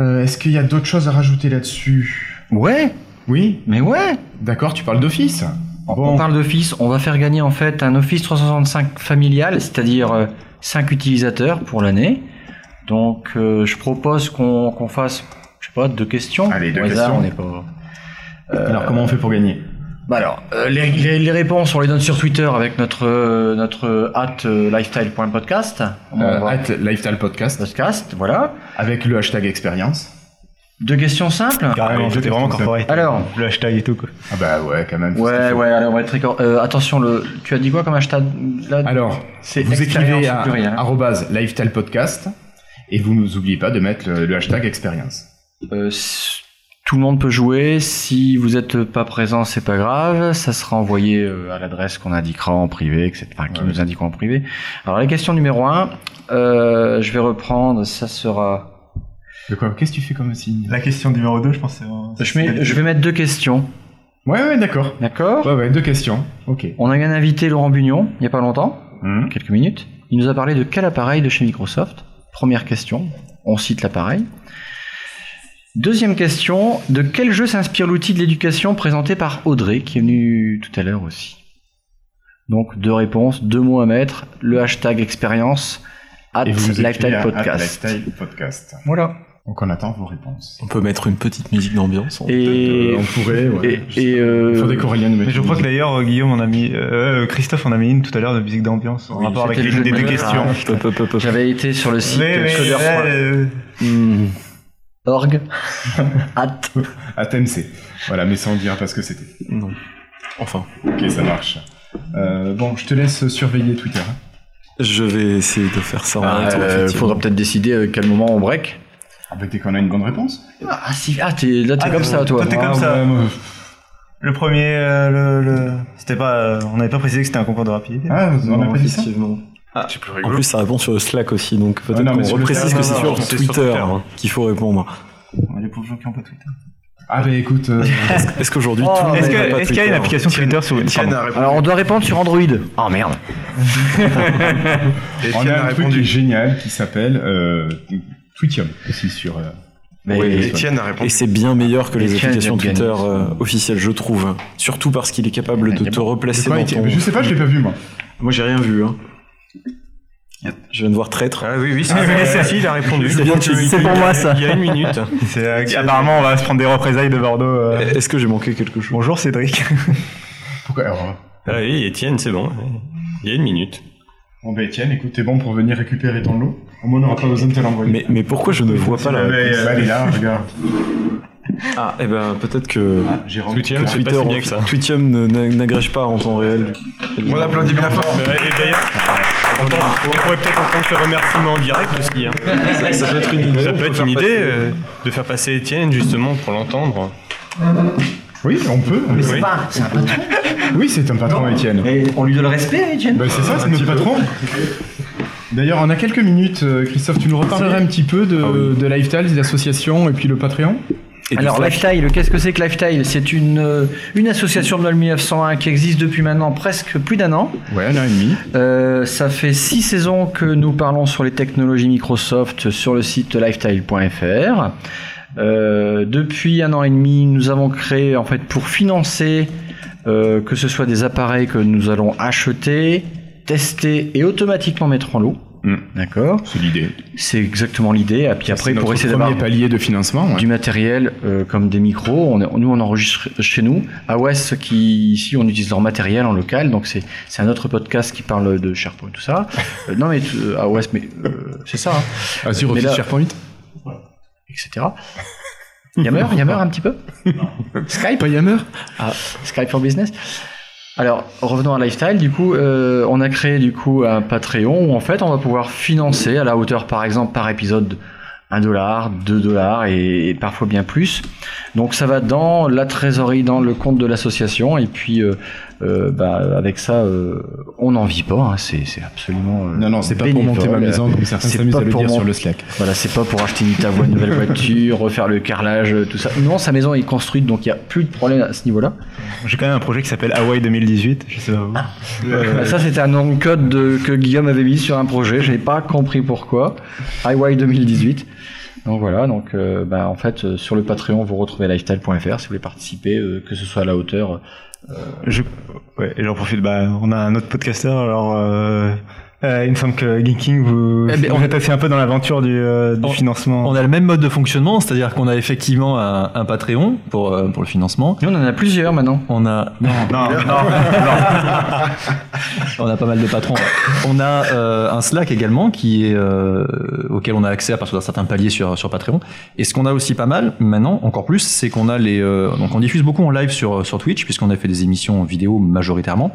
euh, Est-ce qu'il y a d'autres choses à rajouter là-dessus?
Ouais,
Oui?
mais ouais.
D'accord, tu parles d'Office.
On parle d'Office, on va faire gagner en fait un Office 365 familial, c'est-à-dire 5 utilisateurs pour l'année. Donc je propose qu'on fasse, je sais pas, deux questions.
Allez, deux
hasard,
questions.
on n'est pas.
Alors, comment on fait pour gagner?
Bah alors, euh, les, les- les réponses, on les donne sur Twitter avec notre euh, notre at euh, lifestyle.podcast. On
euh,
va-
at Podcast
voilà.
avec le hashtag expérience.
Deux questions simples.
Carrément, c'était vraiment corporate.
Alors,
Le hashtag et tout, quoi.
Ah bah ouais, quand même.
ouais, ouais, allez, on va être très euh, attention, le, tu as dit quoi comme hashtag là?
Alors,
C'est
vous écrivez à arrobase Lifestyle Podcast et vous n'oubliez pas de mettre le, le hashtag expérience.
Tout le monde peut jouer. Si vous n'êtes pas présent, c'est pas grave. Ça sera envoyé euh, à l'adresse qu'on indiquera en privé, etc. Enfin, qui
Ouais.
nous indiquera en privé. Alors, la question numéro un, euh, je vais reprendre. Ça sera.
De quoi? Qu'est-ce que tu fais comme signe?
La question numéro 2, je pense que c'est...
Je, mets- je vais mettre deux questions.
Ouais, ouais, d'accord.
D'accord
Ouais, ouais, deux questions. Ok.
On a eu un invité, Laurent Bugnon, il n'y a pas longtemps,
Hum.
quelques minutes. Il nous a parlé de quel appareil de chez Microsoft? Première question. On cite l'appareil. Deuxième question, de quel jeu s'inspire l'outil de l'éducation présenté par Audrey, qui est venu tout à l'heure aussi? Donc deux réponses, deux mots à mettre, le hashtag expérience, at
Et à
Podcast.
Lifestyle Podcast.
Voilà.
Donc on attend vos réponses.
On peut mettre une petite musique d'ambiance.
Et,
Euh, on pourrait, ouais.
et, et, euh,
Il faudrait qu'Aurélien nous mette
Mais je crois que d'ailleurs, Guillaume en a mis, euh, Christophe en a mis une tout à l'heure de musique d'ambiance en
Oui,
rapport avec
c'était le
l'une
jeu
des
de
deux questions.
Ah, J'avais été sur le site
Mais, mais,
Coder
euh,
Hmm. Org. At.
ATMC. Voilà, mais sans dire parce que c'était.
Non. Enfin.
Ok, ça marche. Euh, bon, je te laisse surveiller Twitter. hein.
Je vais essayer de faire ça en
Ah, euh,
effectivement.
faudra peut-être décider à quel moment on break.
Bah, dès qu'on a une bonne réponse.
Ah, si, ah, t'es, là, t'es
Ah,
comme ça, toi.
toi, t'es comme
Ah,
ça.
ouais,
Le premier, euh, le, le- c'était pas, euh, on n'avait pas précisé que c'était un concours de rapidité.
Ah, on n'a
Non,
pas dit ça?
Plus
En plus, ça répond sur le Slack aussi, donc peut-être
Ah,
qu'on reprécise que c'est sur
non, c'est sur
Twitter hein, qu'il faut répondre.
Les pauvres gens qui n'ont pas Twitter.
Ah, bah écoute. euh,
Est-ce qu'aujourd'hui,
Oh,
tout le monde
Est-ce
n'a
que-
pas
est-ce qu'il y a une application Twitter sur
répondu.
Alors, on doit répondre sur Android. Oh merde.
on
Etienne
a
a
un truc qui est
répondu.
génial qui s'appelle euh, Twitium aussi sur. euh,
Mais
Etienne a répondu.
Et c'est bien meilleur que les
Etienne
applications Twitter euh, officielles, je trouve. Surtout parce qu'il est capable de te replacer dans ton...
Je sais pas, je l'ai pas vu moi.
Moi, j'ai rien vu. Hein. Je viens de voir traître.
Ah oui, oui, c'est ah, si, il a répondu.
C'est
pour moi, ça.
Il y a une minute.
C'est, euh, apparemment, on va se prendre des représailles de Bordeaux. euh.
Est-ce que j'ai manqué quelque chose?
Bonjour Cédric.
Pourquoi alors,
Ah oui, Étienne, c'est bon. Il y a une minute.
Bon, bah Etienne, écoute, t'es bon pour venir récupérer ton lot. Au moins, on n'aura pas besoin de te l'envoyer.
mais, mais pourquoi je ne vois pas la réponse
bah, elle est là, regarde.
Ah, eh ben peut-être que
Twitium, c'est
Twitter,
pas si bien que ça.
Twitium ne- n'a- n'agrège pas en temps réel.
On applaudit bien fort.
Euh, Et d'ailleurs, on pourrait peut-être entendre ce remerciement en direct aussi. hein.
Ça peut être une idée.
Ça peut être une idée euh, de faire passer Étienne justement pour l'entendre.
Oui, on peut.
Mais c'est
Oui.
pas, c'est un patron.
Oui, c'est un patron, Étienne.
Et on lui donne le respect, Etienne.
Bah, c'est ça, c'est notre patron. D'ailleurs, on a quelques minutes. euh, Christophe, tu nous reparlerais un petit peu de, de Lifestyle, des associations et puis le Patreon?
Et
Alors,
Slack.
Lifestyle, qu'est-ce que c'est que Lifestyle? C'est une, euh, une association de 1901 qui existe depuis maintenant presque plus d'un an.
Ouais, un an et demi.
Euh, ça fait six saisons que nous parlons sur les technologies Microsoft sur le site lifestyle.fr. Euh, depuis un an et demi, nous avons créé en fait pour financer euh, que ce soit des appareils que nous allons acheter, tester et automatiquement mettre en lot.
Mm.
D'accord
C'est l'idée.
C'est exactement l'idée. Et puis après, pour essayer d'avoir
palier de financement. ouais.
du matériel euh, comme des micros. On est- nous, on enregistre chez nous. AOS, qui ici, on utilise leur matériel en local. Donc, c'est c'est un autre podcast qui parle de SharePoint, tout ça. Euh, non, mais euh, AOS, mais euh, c'est ça, hein,
Azure
Mais
Office
là-
SharePoint
etc. Yammer, Yammer un petit peu. Skype,
Pas Yammer
ah, Skype for Business. Alors, revenons à Lifestyle. Du coup, euh, on a créé du coup un Patreon où en fait, on va pouvoir financer à la hauteur, par exemple, par épisode, 1 dollar, 2 dollars et, parfois bien plus. Donc, ça va dans la trésorerie, dans le compte de l'association. Et puis, euh, euh, bah, avec ça, euh, on n'en vit pas. hein. C'est c'est absolument. euh,
Non, non, c'est pas pour monter ma maison comme certains
C'est
s'amusent
pas
à le
pour
dire sur
mon-
le Slack.
Voilà, c'est pas pour acheter une, ta voie- une nouvelle voiture, refaire le carrelage, tout ça. Non, sa maison est construite, donc il n'y a plus de problème à ce niveau-là.
J'ai quand même un projet qui s'appelle Hawaii 2018. Je sais pas vous.
Bah, ça, c'était un nom de code de- que Guillaume avait mis sur un projet. Je n'ai pas compris pourquoi. Highway 2018. Donc voilà, donc euh, bah, en fait euh, sur le Patreon vous retrouvez lifestyle.fr si vous voulez participer, euh, que ce soit à la hauteur.
Je, ouais, et j'en profite. Bah, on a un autre podcasteur. Alors, euh, il me semble que Geeking, vous,
Eh ben,
vous
on-
êtes aussi un peu dans l'aventure du, euh, du
On-
financement.
On a le même mode de fonctionnement, c'est-à-dire qu'on a effectivement un, un Patreon pour, euh, pour le financement.
Nous on en a plusieurs maintenant.
On a
Non, non,
on a pas mal de patrons. On a euh, un Slack également qui est euh, auquel on a accès à partir d'un certain palier sur sur Patreon. Et ce qu'on a aussi pas mal maintenant, encore plus, c'est qu'on a les euh, donc on diffuse beaucoup en live sur sur Twitch puisqu'on a fait des émissions vidéo majoritairement.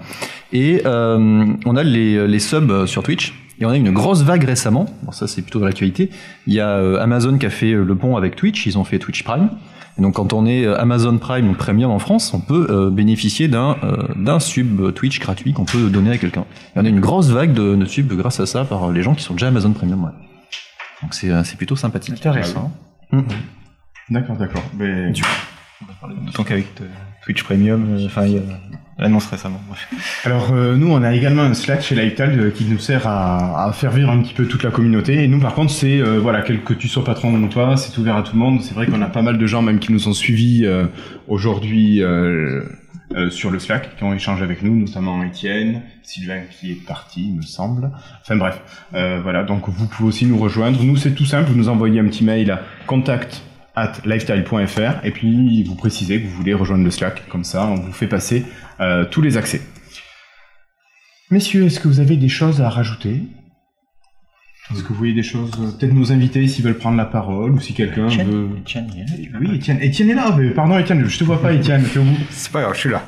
Et euh, on a les les subs sur Twitch. Et on a une grosse vague récemment. Bon, ça c'est plutôt dans l'actualité. Il y a euh, Amazon qui a fait le pont avec Twitch. Ils ont fait Twitch Prime. Et donc quand on est euh, Amazon Prime ou Premium en France, on peut euh, bénéficier d'un euh, d'un sub Twitch gratuit qu'on peut donner à quelqu'un. Et on a une grosse vague de, de subs grâce à ça par les gens qui sont déjà Amazon Premium. Ouais. Donc c'est euh, c'est plutôt sympathique.
Intéressant.
Mhm.
D'accord, d'accord. Mais...
D'autant qu'avec euh, Twitch Premium, euh, enfin, il y a l'annonce récemment. Bref.
Alors euh, nous, on a également un Slack chez Lifestyle euh, qui nous sert à, à faire vivre un petit peu toute la communauté. Et nous, par contre, c'est euh, voilà, quel que tu sois patron ou pas, c'est ouvert à tout le monde. C'est vrai qu'on a pas mal de gens même qui nous ont suivis euh, aujourd'hui. euh, euh, sur le Slack qui ont échangé avec nous, notamment Étienne, Sylvain qui est parti, il me semble. Enfin bref, euh, voilà, donc vous pouvez aussi nous rejoindre. Nous, c'est tout simple, vous nous envoyez un petit mail à contact at lifestyle.fr et puis vous précisez que vous voulez rejoindre le Slack, comme ça on vous fait passer euh, tous les accès. Messieurs, est-ce que vous avez des choses à rajouter? Est-ce que vous voyez des choses? Peut-être nos invités s'ils veulent prendre la parole ou si quelqu'un veut.
Étienne, il est là.
Oui, Étienne. Étienne est là. Mais pardon, Étienne, je te vois pas. T'es au bout.
C'est pas grave, je suis là.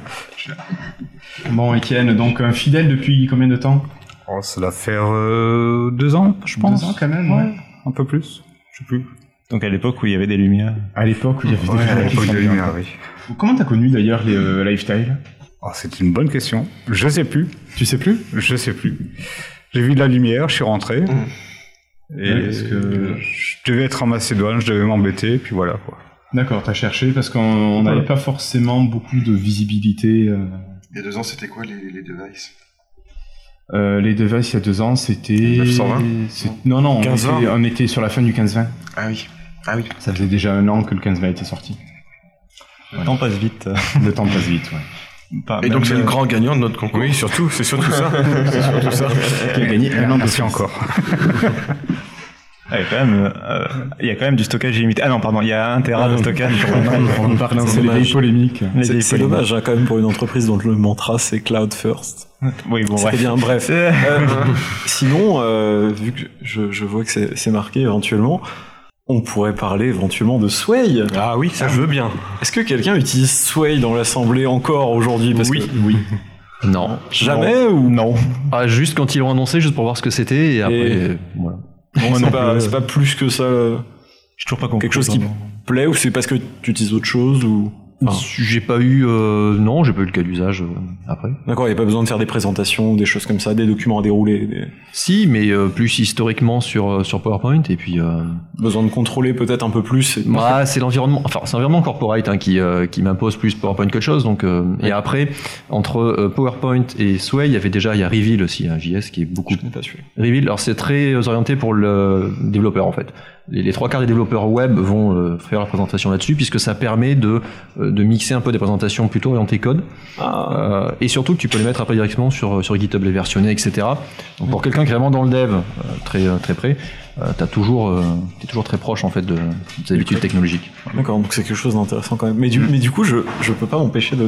Bon, Étienne, donc un fidèle depuis combien de temps?
Oh, ça doit faire euh, deux ans, je pense.
Deux ans quand même, ouais.
Un peu plus. Je sais plus.
Donc à l'époque où il y avait des lumières.
À l'époque où il y avait
Ouais,
déjà
à
la
l'époque
question
de
bien.
lumière, oui.
Comment t'as connu d'ailleurs les euh, lifestyle?
Oh, c'est une bonne question. Je sais plus.
Tu sais plus?
Je sais plus. J'ai vu de la lumière, je suis rentré. Et
Ouais, que-
je devais être en Macédoine, je devais m'embêter, puis voilà quoi.
D'accord, t'as cherché parce qu'on n'avait pas forcément beaucoup de visibilité. euh,
Il y a deux ans, c'était quoi les, les devices?
Euh, les devices il y a deux ans, c'était.
920?
c'est- Non, non, on
15-20.
était, on était sur la fin du 15-20.
Ah oui. Ah oui.
Ça faisait déjà un an que le 15-20 était sorti.
Le temps passe vite.
Le temps passe vite, ouais.
Pas-
Et donc c'est le
euh,
grand gagnant de notre concours.
Oui, surtout, c'est surtout ça. c'est surtout ça.
Qui a gagné un an de
encore.
ah, il y a quand même, euh, il y a quand même du stockage illimité. Ah non, pardon, il y a un téra de stockage.
C'est
les vieilles polémiques.
C'est dommage hein, quand même pour une entreprise dont le mantra c'est cloud first.
Oui, bon,
C'est
bref.
bien, bref. Euh, sinon, euh, vu que je, je vois que c'est c'est marqué éventuellement, on pourrait parler éventuellement de Sway.
Ah oui, ça je veux bien.
Est-ce que quelqu'un utilise Sway dans l'assemblée encore aujourd'hui? Parce
Oui.
que
Oui.
Non.
jamais ou? Non
Ah, juste quand ils l'ont annoncé, juste pour voir ce que c'était, et après,
Et-
euh, voilà.
Bon, c'est pas, plus que ça. euh,
J'ai toujours pas compris.
Quelque chose qui
vraiment.
plaît ou c'est parce que tu utilises autre chose ou? Enfin,
J'ai pas eu, euh, non, j'ai pas eu le cas d'usage euh, après.
D'accord, il n'y a pas besoin de faire des présentations, des choses comme ça, des documents à dérouler, des...
Si, mais euh, plus historiquement sur euh, sur PowerPoint et puis. Euh,
besoin de contrôler peut-être un peu plus.
bah, c'est l'environnement, enfin c'est l'environnement corporate hein, qui euh, qui m'impose plus PowerPoint qu'autre chose. Donc euh, et après entre PowerPoint et Sway, il y avait déjà il y a Reveal aussi, un JS qui est beaucoup.
Je n'ai pas.
Reveal, alors c'est très orienté pour le développeur en fait. Les, les trois quarts des développeurs web vont euh, faire la présentation là-dessus puisque ça permet de euh, de mixer un peu des présentations plutôt orientées code Euh, et surtout que tu peux les mettre après directement sur sur GitHub les versionner etc. Donc pour quelqu'un qui est vraiment dans le dev euh, très très près, euh, t'as toujours euh, t'es toujours très proche en fait de des habitudes technologiques.
D'accord, donc c'est quelque chose d'intéressant quand même. Mais du, mais du coup, je, je peux pas m'empêcher de,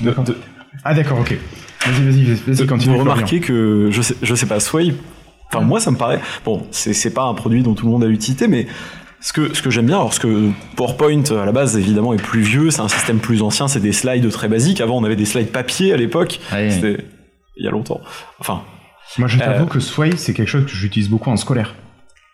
de, de,
Ah d'accord, ok. Vas-y, vas-y, vas-y, continue.
de
Florian.
remarquer que, je sais, je sais pas, Sway, enfin moi ça me paraît, bon, c'est pas un produit dont tout le monde a l'utilité, mais ce que, ce que j'aime bien, alors ce que PowerPoint à la base évidemment est plus vieux, c'est un système plus ancien, c'est des slides très basiques. Avant on avait des slides papier à l'époque, c'était il y a longtemps. Enfin,
Moi, je t'avoue
Euh,
que Sway, c'est quelque chose que j'utilise beaucoup en scolaire.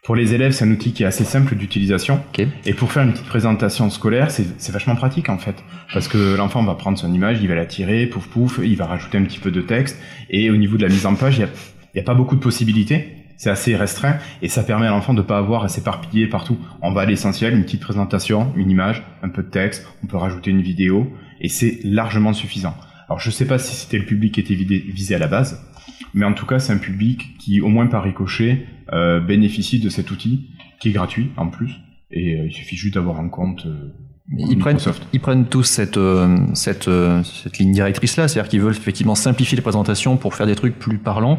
Pour les élèves, c'est un outil qui est assez simple d'utilisation. Et pour faire une petite présentation scolaire, c'est c'est vachement pratique en fait. Parce que l'enfant va prendre son image, il va la tirer, pouf pouf, il va rajouter un petit peu de texte. Et au niveau de la mise en page, il n'y a, il y a pas beaucoup de possibilités. C'est assez restreint et ça permet à l'enfant de pas avoir à s'éparpiller partout. On va à l'essentiel, une petite présentation, une image, un peu de texte, on peut rajouter une vidéo et c'est largement suffisant. Alors je sais pas si c'était le public qui était visé à la base, mais en tout cas c'est un public qui au moins par ricochet euh, bénéficie de cet outil qui est gratuit en plus et euh, il suffit juste d'avoir un compte. euh,
Ils prennent,
Microsoft.
ils prennent tous cette, euh, cette, cette ligne directrice-là, c'est-à-dire qu'ils veulent effectivement simplifier les présentations pour faire des trucs plus parlants,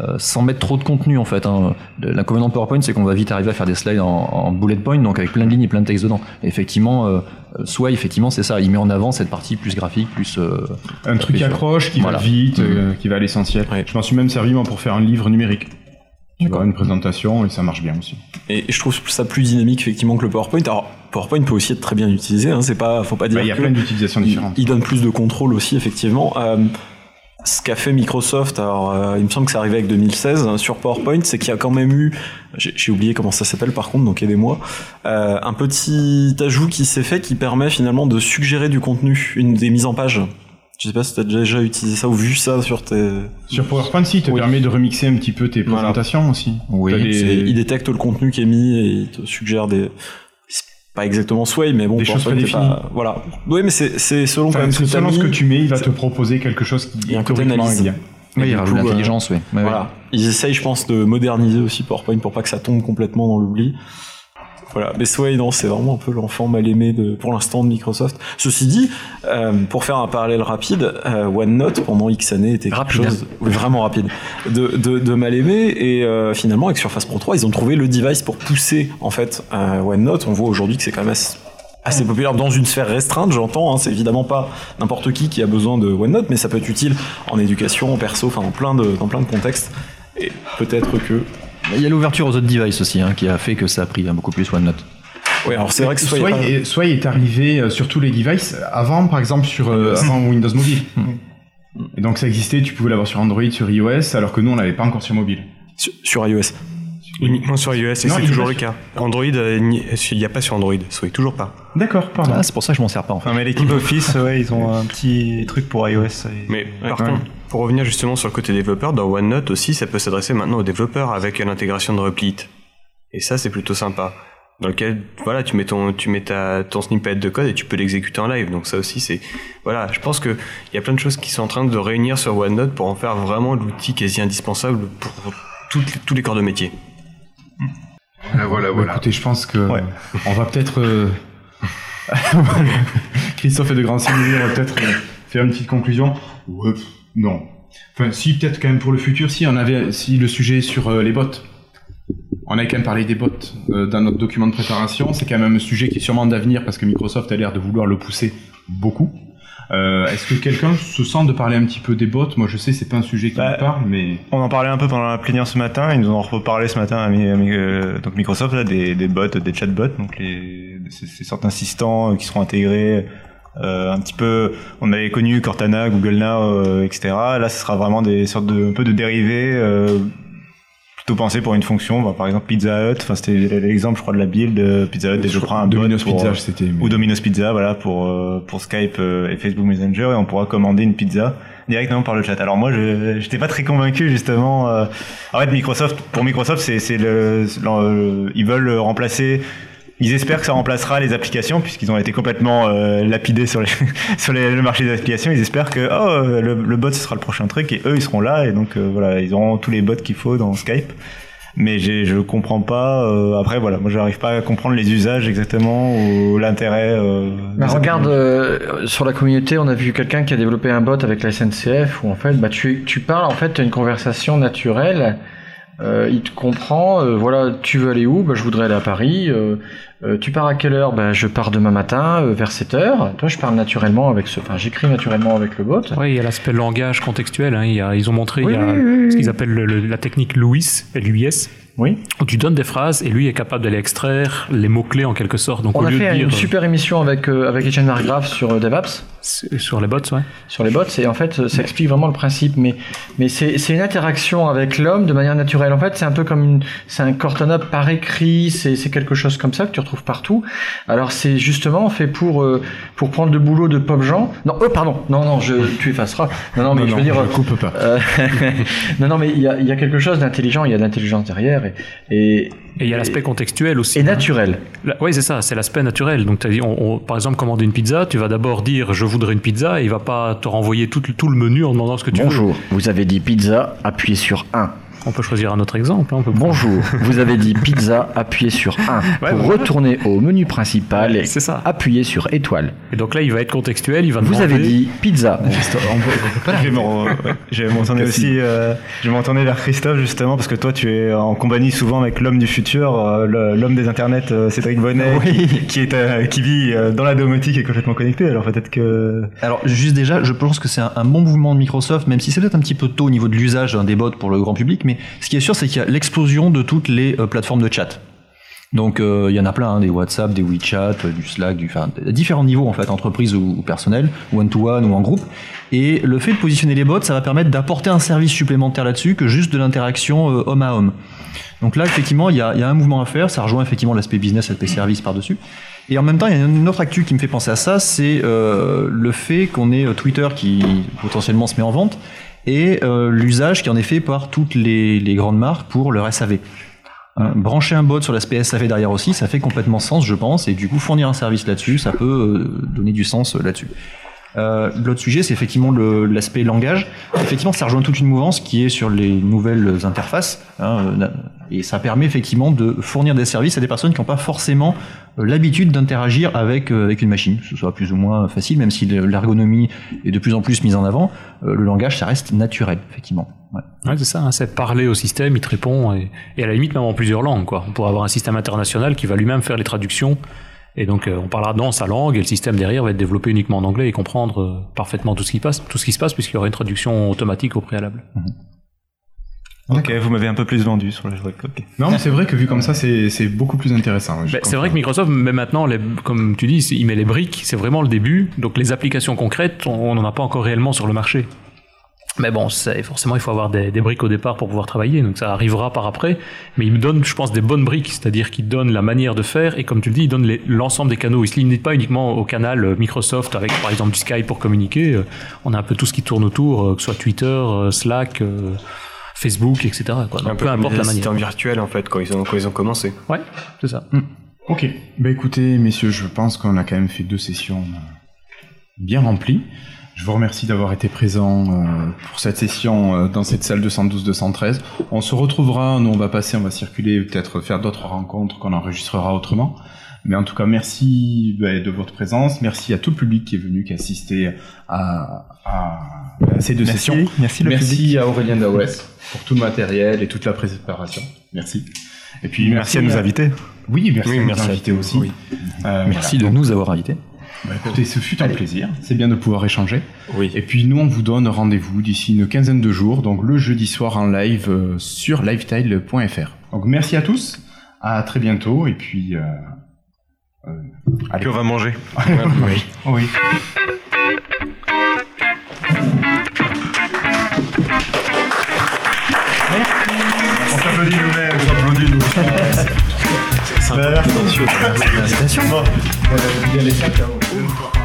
euh, sans mettre trop de contenu en fait. Hein. L'inconvénient de PowerPoint, c'est qu'on va vite arriver à faire des slides en, en bullet point, donc avec plein de lignes et plein de texte dedans. Et effectivement, euh, soit effectivement c'est ça, il met en avant cette partie plus graphique, plus... euh,
Un truc accroche, qui
Voilà.
va vite, euh, qui va à l'essentiel. Je m'en suis même servi moi pour faire un livre numérique. Tu vois, une présentation et ça marche bien aussi.
Et je trouve ça plus dynamique effectivement que le PowerPoint. Alors PowerPoint peut aussi être très bien utilisé, hein, c'est pas, faut pas dire
Bah, il y a
que
plein d'utilisations
il-
différentes.
Il, donne plus de contrôle aussi effectivement. Euh, ce qu'a fait Microsoft, alors euh, il me semble que c'est arrivé avec 2016 hein, sur PowerPoint, c'est qu'il y a quand même eu, j'ai oublié comment ça s'appelle par contre, donc aidez-moi, euh, un petit ajout qui s'est fait qui permet finalement de suggérer du contenu, une des mises en page. Je sais pas si t'as déjà utilisé ça ou vu ça sur tes.
Sur PowerPoint, si, il te
Oui.
permet de remixer un petit peu tes
Voilà.
présentations aussi.
Oui,
des-
il détecte le contenu qui est mis et il te suggère des. Pas exactement Sway, mais bon,
Des choses
est pas- Voilà. Oui, mais c'est c'est selon quand même ce
selon ce que tu mets, il va te proposer quelque chose qui
Il y a un côté
théoriquement est bien.
Oui, il rajoute
coup,
l'intelligence, oui. Ouais, ouais.
Voilà. Ils essayent, je pense, de moderniser aussi PowerPoint pour pas que ça tombe complètement dans l'oubli. Voilà, mais Sway, non, c'est vraiment un peu l'enfant mal aimé de, pour l'instant de Microsoft. Ceci dit, euh, pour faire un parallèle rapide, euh, OneNote pendant X années était quelque
Rapide.
chose oui, vraiment rapide de, de, de mal aimé et euh, finalement avec Surface Pro 3, ils ont trouvé le device pour pousser en fait OneNote. On voit aujourd'hui que c'est quand même assez, assez populaire dans une sphère restreinte, j'entends. Hein, c'est évidemment pas n'importe qui qui a besoin de OneNote, mais ça peut être utile en éducation, en perso, enfin dans plein de dans plein de contextes. Et peut-être que
Il y a l'ouverture aux autres devices aussi, hein, qui a fait que ça a pris hein, beaucoup plus OneNote.
Oui, alors c'est vrai que Sway,
Sway, est, Sway est arrivé euh, sur tous les devices avant, par exemple, sur euh, avant Windows Mobile. Et donc ça existait, tu pouvais l'avoir sur Android, sur iOS, alors que nous on l'avait pas encore sur mobile.
sur, sur iOS.
Uniquement sur iOS, et c'est toujours le cas. Android, euh, il n'y a pas sur Android, soit toujours pas.
D'accord, pardon.
Ah, c'est pour ça que je m'en sers pas en fait.
Non, mais l'équipe Office, ouais, ils ont un petit truc pour iOS. et-
Mais par
Ouais.
contre, pour revenir justement sur le côté développeur, dans OneNote aussi, ça peut s'adresser maintenant aux développeurs avec l'intégration de Replit. Et ça, c'est plutôt sympa. Dans lequel, voilà, tu mets ton, tu mets ta, ton snippet de code et tu peux l'exécuter en live. Donc ça aussi, c'est, voilà, je pense que il y a plein de choses qui sont en train de réunir sur OneNote pour en faire vraiment l'outil quasi indispensable pour toutes tous les corps de métier.
Ah, voilà,
Bah,
voilà.
Écoutez, je pense que on va peut-être. euh, Christophe et de Grand on va peut-être euh, faire une petite conclusion. Ouais, pff, non. Enfin, si, peut-être quand même pour le futur, si on avait, si le sujet sur euh, les bots. On a quand même parlé des bots euh, dans notre document de préparation. C'est quand même un sujet qui est sûrement d'avenir parce que Microsoft a l'air de vouloir le pousser beaucoup. Euh, Est-ce que quelqu'un se sent de parler un petit peu des bots? Moi, je sais, c'est pas un sujet qui
Bah,
me parle, mais
On en parlait un peu pendant la plénière ce matin, ils nous en ont reparlé ce matin euh, donc Microsoft, là, des, des bots, des chatbots, donc les, ces, d'assistants euh, qui seront intégrés euh, un petit peu, on avait connu Cortana, Google Now, euh, etc. Là, ce sera vraiment des sortes de, un peu de dérivés, euh, plutôt pensés pour une fonction, bah, par exemple Pizza Hut, enfin c'était l'exemple, je crois, de la build, euh, Pizza Hut développera un bot
Domino's
pour,
Pizza, c'était.
ou Domino's Pizza, voilà, pour, euh, pour Skype euh, et Facebook Messenger, et on pourra commander une pizza directement par le chat. Alors moi, je j'étais pas très convaincu justement. euh, en fait, Microsoft, pour Microsoft, c'est c'est le, c'est le- ils veulent remplacer. Ils espèrent que ça remplacera les applications puisqu'ils ont été complètement euh, lapidés sur, les, sur les- le marché des applications. Ils espèrent que oh, le, le bot ce sera le prochain truc et eux ils seront là et donc euh, voilà ils auront tous les bots qu'il faut dans Skype. Mais j'ai- je comprends pas. euh, après voilà, moi j'arrive pas à comprendre les usages exactement ou l'intérêt. Euh,
Bah, regarde, euh, sur la communauté, on a vu quelqu'un qui a développé un bot avec la SNCF où en fait, bah, tu, tu parles, en fait, tu as une conversation naturelle. Euh, il te comprend, euh, voilà, tu veux aller où? Bah, Je voudrais aller à Paris. Euh, euh, tu pars à quelle heure? Bah, Je pars demain matin euh, vers 7 heures. Toi, je parle naturellement avec ce. Enfin, j'écris naturellement avec le bot.
Oui, il y a l'aspect langage contextuel. Hein. Il y a- ils ont montré
Oui,
il y a
oui, oui, oui.
ce qu'ils appellent le- le- la technique Louis, L-U-I-S.
Oui.
Où tu donnes des phrases et lui est capable d'aller extraire les mots-clés en quelque sorte. Donc
On
au
a
lieu
fait
de dire
une super émission avec, euh, avec Etienne Margraf sur euh, DevApps.
Sur les bots, ouais.
Sur les bots, et en fait, ça explique vraiment le principe. Mais, mais c'est c'est une interaction avec l'homme de manière naturelle. En fait, c'est un peu comme une, c'est un Cortana par écrit, c'est c'est quelque chose comme ça que tu retrouves partout. Alors, c'est justement fait pour, euh, pour prendre le boulot de Pop Jean. Non, oh, pardon, non, non, je, tu effaceras. Non, non, mais
Non,
je veux
non,
dire.
je coupe pas.
euh, non, non, mais il y a, il y a quelque chose d'intelligent, il y a de l'intelligence derrière, et,
il y a l'aspect contextuel aussi.
et naturel.
Oui, c'est ça, c'est l'aspect naturel. Donc, t'as dit, on, on- par exemple, commander une pizza, tu vas d'abord dire je voudrais une pizza et il va pas te renvoyer tout, le- tout le menu en demandant ce que tu
Bonjour, vous avez dit pizza, appuyez sur 1.
On peut choisir un autre exemple. hein, on peut
Bonjour, vous avez dit pizza, appuyez sur 1.
Ouais,
Pour retourner au menu principal,
Ouais, c'est ça.
appuyez sur étoile.
Et donc là, il va être contextuel, il va
Vous
demander...
avez dit pizza.
Je vais m'en- ouais. Je vais m'en tourner aussi. euh, je vais vers Christophe justement parce que toi tu es en compagnie souvent avec l'homme du futur, euh, l'homme des internets, euh, Cédric Bonnet, qui, qui est euh, qui vit euh, dans la domotique et complètement connecté. Alors peut-être que
Alors juste déjà, je pense que c'est un, un bon mouvement de Microsoft, même si c'est peut-être un petit peu tôt au niveau de l'usage hein, des bots pour le grand public, mais ce qui est sûr, c'est qu'il y a l'explosion de toutes les euh, plateformes de chat. Donc euh, il y en a plein, hein, des WhatsApp, des WeChat, euh, du Slack, du, différents niveaux en fait, entreprise ou, ou personnel, one-to-one ou en groupe. Et le fait de positionner les bots, ça va permettre d'apporter un service supplémentaire là-dessus que juste de l'interaction homme à homme. Donc là, effectivement, il y a, y a un mouvement à faire. Ça rejoint effectivement l'aspect business, l'aspect service par-dessus. Et en même temps, il y a une autre actu qui me fait penser à ça, c'est le fait qu'on ait Twitter qui potentiellement se met en vente et euh, l'usage qui en est fait par toutes les, grandes marques pour leur SAV. Hein, brancher un bot sur l'aspect SAV derrière aussi, ça fait complètement sens, je pense, et du coup fournir un service là-dessus, ça peut euh, donner du sens euh, là-dessus. Euh, L'autre sujet, c'est effectivement l'aspect langage. Effectivement, ça rejoint toute une mouvance qui est sur les nouvelles interfaces. hein, euh, et ça permet effectivement de fournir des services à des personnes qui n'ont pas forcément euh, l'habitude d'interagir avec, euh, avec une machine. Ce soit plus ou moins facile, même si le- l'ergonomie est de plus en plus mise en avant, euh, le langage, ça reste naturel, effectivement. Ouais.
Ouais, c'est ça, hein, c'est parler au système, il te répond, et, et à la limite même en plusieurs langues. Quoi. On pourrait avoir un système international qui va lui-même faire les traductions, et donc euh, on parlera dans sa langue, et le système derrière va être développé uniquement en anglais et comprendre euh, parfaitement tout ce qui passe, tout ce qui se passe, puisqu'il y aura une traduction automatique au préalable.
Ok, vous m'avez un peu plus vendu sur le ok.
Non, mais c'est vrai que vu comme ça, c'est beaucoup plus intéressant.
Ben, c'est vrai que Microsoft, mais maintenant, les, comme tu dis, il met les briques, c'est vraiment le début. Donc les applications concrètes, on n'en a pas encore réellement sur le marché. Mais bon, forcément, il faut avoir des, des briques au départ pour pouvoir travailler, donc ça arrivera par après. Mais il me donne, je pense, des bonnes briques, c'est-à-dire qu'il donne la manière de faire, et comme tu le dis, il donne l'ensemble des canaux. Il se limite pas uniquement au canal euh, Microsoft avec, par exemple, du Skype pour communiquer. Euh, On a un peu tout ce qui tourne autour, euh, que ce soit Twitter, Slack, Facebook, etc. Quoi. Donc,
un peu
peu importe la manière.
assistants virtuels en fait quand ils ont quand ils ont commencé.
Ouais, c'est ça.
Ok. Bah écoutez, messieurs, je pense qu'on a quand même fait deux sessions bien remplies. Je vous remercie d'avoir été présents euh, pour cette session euh, dans cette salle 212-213. On se retrouvera, nous on va passer, on va circuler, peut-être faire d'autres rencontres qu'on enregistrera autrement. Mais en tout cas, merci bah, de votre présence. Merci à tout le public qui est venu, qui a assisté à, à- à ces deux
Merci,
sessions.
merci le
merci
public.
à Aurélien Dawes pour tout le matériel et toute la préparation. Merci. Et puis
Merci à nous inviter.
Oui, merci
Oui,
à nous
merci
inviter aussi.
oui.
Euh,
Merci
voilà.
de nous avoir invités.
Bah, écoutez, ce fut un plaisir. C'est bien de pouvoir échanger.
Oui.
Et puis nous, on vous donne rendez-vous d'ici une quinzaine de jours, donc le jeudi soir en live euh, sur lifetile.fr. Donc merci à tous. À très bientôt. Et puis. Euh, euh, allez.
Puis on va manger.
oui. oui.
On s'applaudit nous-mêmes. On s'applaudit nous.
C'est un peu prétentieux.
Bon.
Bon, euh, bien les sacs, hein.